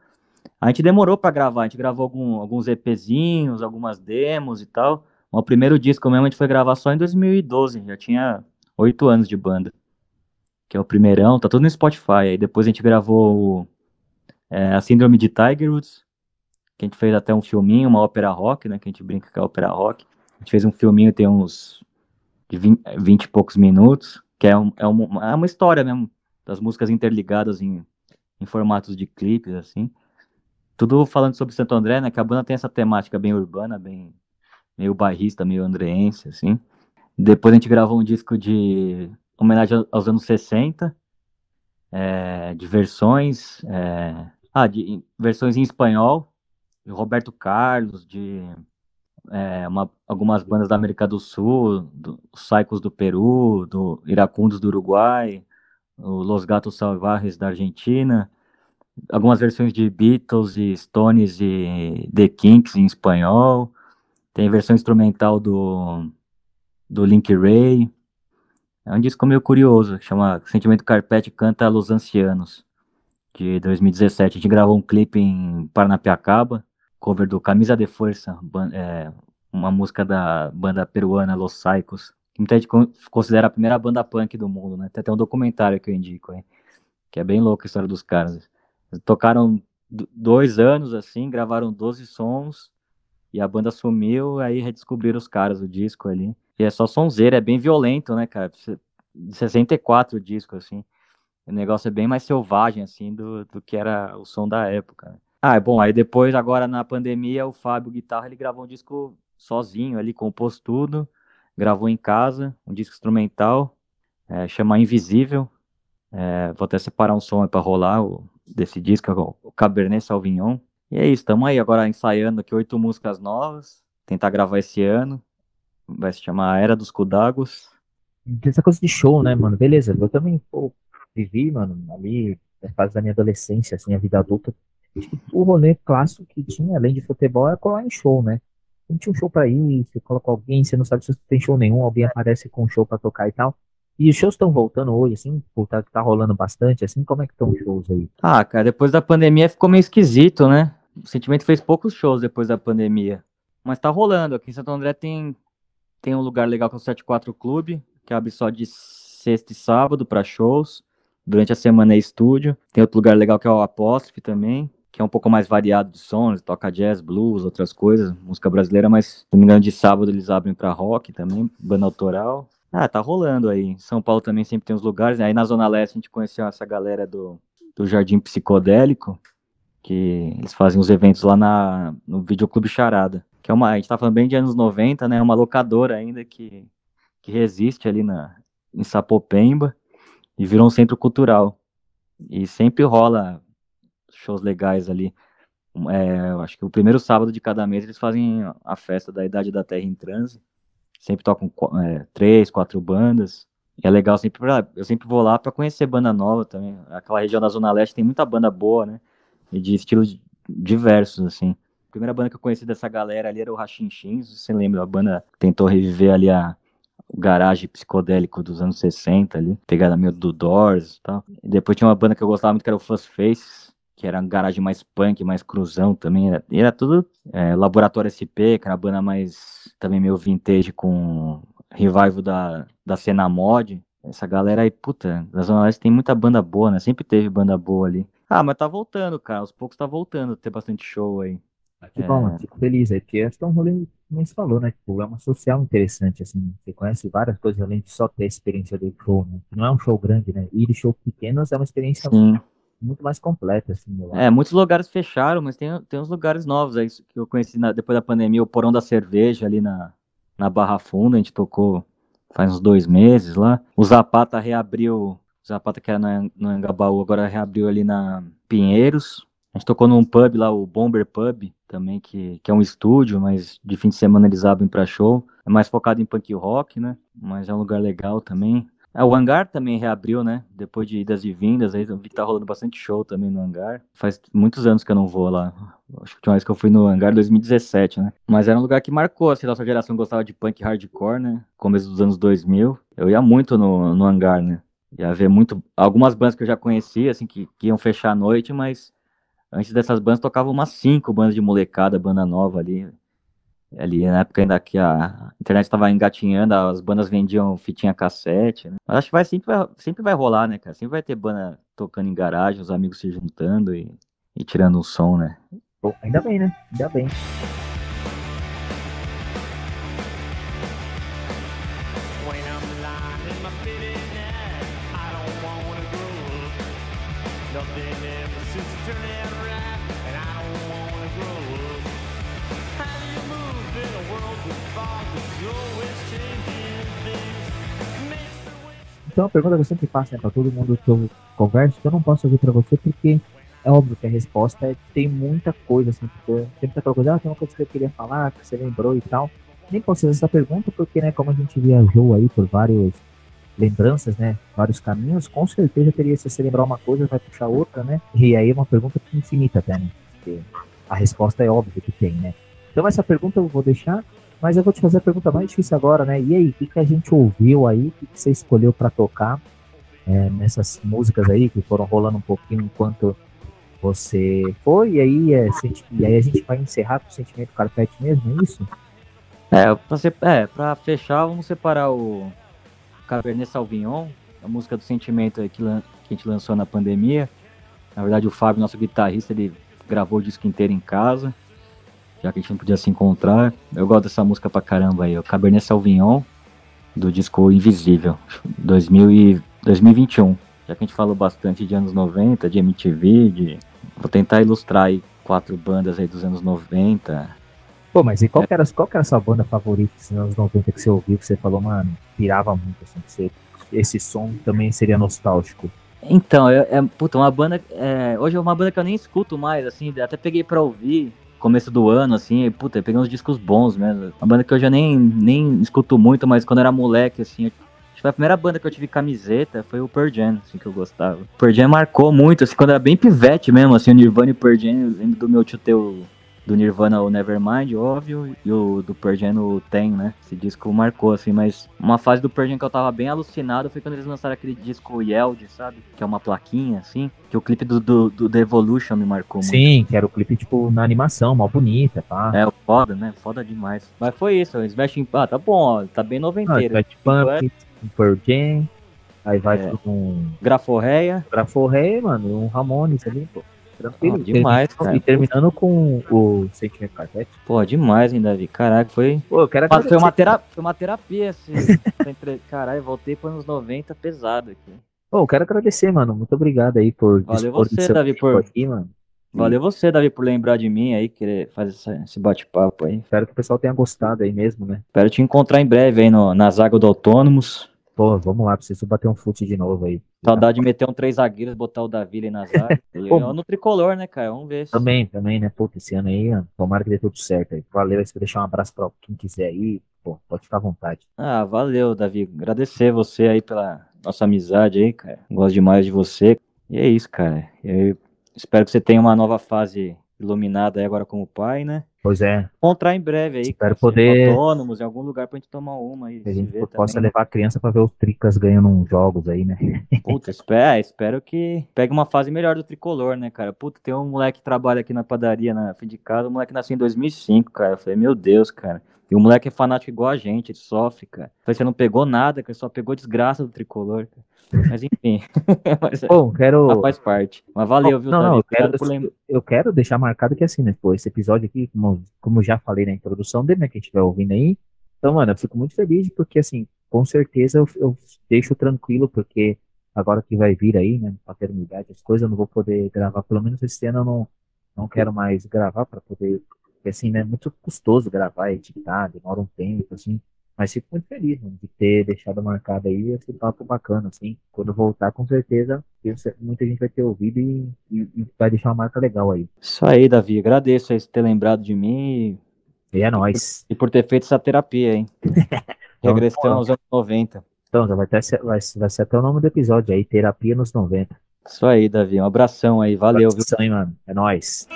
A gente demorou para gravar, a gente gravou algum, alguns EPzinhos, algumas demos e tal. O primeiro disco mesmo a gente foi gravar só em 2012, já tinha oito anos de banda que é o primeirão, tá tudo no Spotify. Aí depois a gente gravou é, a Síndrome de Tiger Woods, que a gente fez até um filminho, uma ópera rock, né? Que a gente brinca com a ópera rock. A gente fez um filminho, tem uns de 20, 20 e poucos minutos, que é, um, é, uma, é uma história mesmo, das músicas interligadas em, em formatos de clipes, assim. Tudo falando sobre Santo André, né? Que a banda tem essa temática bem urbana, bem meio bairrista, meio andreense, assim. Depois a gente gravou um disco de homenagem aos anos 60, é, de versões, é, ah, de versões em espanhol, de Roberto Carlos, de é, uma, algumas bandas da América do Sul, do Saicos do Peru, do Iracundos do Uruguai, Los Gatos Salvajes da Argentina, algumas versões de Beatles e Stones e The Kinks em espanhol. Tem versão instrumental do, do Link Ray. É um disco meio curioso, chama Sentimento Carpete Canta Los Ancianos, de 2017. A gente gravou um clipe em Paranapiacaba, cover do Camisa de Força, é, uma música da banda peruana Los Saicos, que muita gente considera a primeira banda punk do mundo, né? Tem até um documentário que eu indico aí, que é bem louco a história dos caras. Eles tocaram dois anos, assim, gravaram 12 sons, e a banda sumiu, aí redescobriram os caras, o disco ali. E é só sonzeira, é bem violento, né, cara? De 64 o disco, assim. O negócio é bem mais selvagem, assim, do, do que era o som da época. Né? Ah, é bom, aí depois, agora na pandemia, o Fábio Guitarra, ele gravou um disco sozinho ali, compôs tudo, gravou em casa, um disco instrumental, é, chama Invisível. É, vou até separar um som para rolar o, desse disco, o Cabernet Sauvignon. E é isso, estamos aí agora ensaiando aqui oito músicas novas, tentar gravar esse ano. Vai se chamar Era dos Cudagos. Essa coisa de show, né, mano? Beleza, eu também pô, vivi, mano, ali, na fase da minha adolescência, assim, a vida adulta. O rolê clássico que tinha, além de futebol, é colar em show, né? Não tinha um show pra ir, você coloca alguém, você não sabe se tem show nenhum, alguém aparece com um show pra tocar e tal. E os shows estão voltando hoje, assim, tá, tá rolando bastante, assim, como é que estão os shows aí? Ah, cara, depois da pandemia ficou meio esquisito, né? O Sentimento fez poucos shows depois da pandemia. Mas tá rolando, aqui em Santo André tem, tem um lugar legal que é o 74 Clube, que abre só de sexta e sábado para shows. Durante a semana é estúdio. Tem outro lugar legal que é o Apóstrofe também, que é um pouco mais variado de sons, toca jazz, blues, outras coisas, música brasileira, mas se não me engano de sábado eles abrem para rock também, banda autoral. Ah, tá rolando aí. São Paulo também sempre tem uns lugares. Aí na Zona Leste a gente conheceu essa galera do, do Jardim Psicodélico, que eles fazem os eventos lá na, no Videoclube Charada. Que é uma, a gente tá falando bem de anos 90, né? Uma locadora ainda que, que resiste ali na, em Sapopemba e virou um centro cultural. E sempre rola shows legais ali. É, acho que o primeiro sábado de cada mês eles fazem a festa da Idade da Terra em Transe. Sempre tocam é, três, quatro bandas. E é legal sempre pra, eu sempre vou lá para conhecer banda nova também. Aquela região da Zona Leste tem muita banda boa, né? E de estilos diversos, assim. A primeira banda que eu conheci dessa galera ali era o Rachinchins, você lembra? A banda tentou reviver ali a, garagem psicodélico dos anos 60 ali, pegada meio do Doors e tal. E depois tinha uma banda que eu gostava muito que era o Fuzz Faces, que era um garagem mais punk, mais cruzão também. Era, era tudo é, Laboratório SP, que era uma banda mais também meio vintage com revival da, da cena mod. Essa galera aí, puta, da Zona Leste tem muita banda boa, né? Sempre teve banda boa ali. Ah, mas tá voltando, cara. Aos poucos tá voltando, ter bastante show aí. Ah, que é... bom, fico feliz aí, porque acho que é um rolê, como você falou, né? Tipo, é uma social interessante, assim. Você conhece várias coisas além de só ter a experiência do show, né? Não é um show grande, né? Ir de show pequenos é uma experiência Sim muito mais completa, assim. É, muitos lugares fecharam, mas tem, tem uns lugares novos aí que eu conheci na, depois da pandemia, o Porão da Cerveja ali na, na Barra Funda, a gente tocou faz uns dois meses lá. O Zapata reabriu, o Zapata que era no, no Angabaú, agora reabriu ali na Pinheiros. A gente tocou num pub lá, o Bomber Pub, também, que, que é um estúdio, mas de fim de semana eles abrem para show. É mais focado em punk rock, né? Mas é um lugar legal também. É, o hangar também reabriu, né? Depois de idas e vindas, aí eu vi que tá rolando bastante show também no hangar. Faz muitos anos que eu não vou lá. Acho que a última vez que eu fui no hangar 2017, né? Mas era um lugar que marcou, assim, nossa geração gostava de punk hardcore, né? Começo dos anos 2000. Eu ia muito no, no hangar, né? Ia ver muito. Algumas bandas que eu já conhecia, assim, que, que iam fechar a noite, mas antes dessas bandas tocavam umas cinco bandas de molecada, banda nova ali ali na época ainda que a internet estava engatinhando, as bandas vendiam fitinha cassete, né? Mas acho que vai sempre, vai sempre vai rolar, né, cara? Sempre vai ter banda tocando em garagem, os amigos se juntando e, e tirando um som, né? Ainda bem, né? Ainda bem. Então, a pergunta que eu sempre faço né, para todo mundo que eu converso, que eu não posso fazer para você, porque é óbvio que a resposta é tem muita coisa, assim, porque sempre aquela coisa, ah, tem uma coisa que eu queria falar, que você lembrou e tal. Nem posso fazer essa pergunta, porque, né, como a gente viajou aí por vários lembranças, né? Vários caminhos, com certeza teria se você lembrar uma coisa, vai puxar outra, né? E aí é uma pergunta infinita até, né? Porque a resposta é óbvia que tem, né? Então essa pergunta eu vou deixar, mas eu vou te fazer a pergunta mais difícil agora, né? E aí, o que, que a gente ouviu aí, o que, que você escolheu para tocar é, nessas músicas aí que foram rolando um pouquinho enquanto você foi, e aí, é, e aí a gente vai encerrar com o sentimento carpete mesmo, é isso? É, ser, é, fechar, vamos separar o Cabernet Sauvignon, a música do sentimento que, que a gente lançou na pandemia. Na verdade, o Fábio, nosso guitarrista, ele gravou o disco inteiro em casa, já que a gente não podia se encontrar. Eu gosto dessa música pra caramba aí, o Cabernet Sauvignon, do disco Invisível, 2000 e 2021. Já que a gente falou bastante de anos 90, de MTV, de... vou tentar ilustrar aí quatro bandas aí dos anos 90, Pô, mas e qual, que era, qual era a sua banda favorita nos anos 90 que você ouviu, que você falou, mano, pirava muito, assim, que você, esse som também seria nostálgico? Então, é, é puta, uma banda, é, hoje é uma banda que eu nem escuto mais, assim, até peguei pra ouvir, começo do ano, assim, e, puta, eu peguei uns discos bons mesmo, uma banda que eu já nem, nem escuto muito, mas quando eu era moleque, assim, foi a primeira banda que eu tive camiseta, foi o Pearl Jam, assim, que eu gostava. O Pearl Jam marcou muito, assim, quando eu era bem pivete mesmo, assim, o Nirvana e o Pearl Jam, eu lembro do meu tio ter o do Nirvana o Nevermind, óbvio, e o do Pearl Jam o Ten, né? Esse disco marcou, assim, mas uma fase do Pearl Jam que eu tava bem alucinado foi quando eles lançaram aquele disco Yeld, sabe? Que é uma plaquinha, assim, que o clipe do, do, do The Evolution me marcou muito. Sim, que era o clipe, tipo, na animação, mal bonita, tá? É, foda, né? Foda demais. Mas foi isso, o Smashing... Ah, tá bom, ó, tá bem noventeiro. Ah, Pump, Pearl Jam, aí vai é. um... Graforreia. Graforreia, mano, um Ramones ali, pô. Tranquilo. Ah, demais, cara. E terminando com o Sentimento Carpete. Pô, demais, hein, Davi? Caraca, foi. Pô, eu quero foi uma, terapia, foi uma terapia entre... Caralho, voltei para uns 90 pesado aqui. Pô, eu quero agradecer, mano. Muito obrigado aí por Valeu você, Davi, por aqui, mano. Valeu você, Davi, por lembrar de mim aí, querer fazer esse bate-papo aí. Espero que o pessoal tenha gostado aí mesmo, né? Espero te encontrar em breve aí no, nas águas do Autônomos. Pô, vamos lá, preciso bater um fute de novo aí. Saudade de meter um três zagueiros, botar o Davi ali nas áreas. no tricolor, né, cara? Vamos ver. Também, também, né? Pô, esse ano aí, tomara que dê tudo certo aí. Valeu, aí, deixar um abraço pra quem quiser aí, pô, pode ficar à vontade. Ah, valeu, Davi. Agradecer você aí pela nossa amizade aí, cara. Gosto demais de você. E é isso, cara. Eu espero que você tenha uma nova fase iluminada aí agora como pai, né? Pois é. Encontrar em breve aí. Espero poder. Autônomos, em algum lugar pra gente tomar uma aí. Que a gente possa também. levar a criança pra ver os Tricas ganhando uns jogos aí, né? Puta, espero, é, espero que pegue uma fase melhor do tricolor, né, cara? Puta, tem um moleque que trabalha aqui na padaria, na fim de casa. O moleque nasceu em 2005, cara. Eu falei, meu Deus, cara. E o moleque é fanático igual a gente, ele sofre, cara. Falei, você não pegou nada, cara, só pegou desgraça do tricolor, cara. Mas enfim. Mas, Bom, quero. Faz parte. Mas valeu, viu, não, não, eu quero, eu quero deixar marcado que assim, né? Pô, esse episódio aqui, como, como já falei na introdução dele, né? Quem estiver ouvindo aí. Então, mano, eu fico muito feliz porque, assim, com certeza eu, eu deixo tranquilo, porque agora que vai vir aí, né? Paternidade, as coisas, eu não vou poder gravar. Pelo menos esse ano eu não, não quero mais gravar para poder. Porque, assim, né? É muito custoso gravar, editar, demora um tempo, assim. Mas fico muito feliz mano, de ter deixado marcado aí esse papo bacana, assim. Quando voltar, com certeza, muita gente vai ter ouvido e, e, e, vai deixar uma marca legal aí. Isso aí, Davi. Agradeço aí por ter lembrado de mim. E, é nóis. E por ter feito essa terapia, hein? Regressão aos anos 90. Então, já vai, ter, vai, vai ser até o nome do episódio aí, Terapia nos 90. Isso aí, Davi. Um abração aí. Valeu, viu? Aí, mano. É nóis.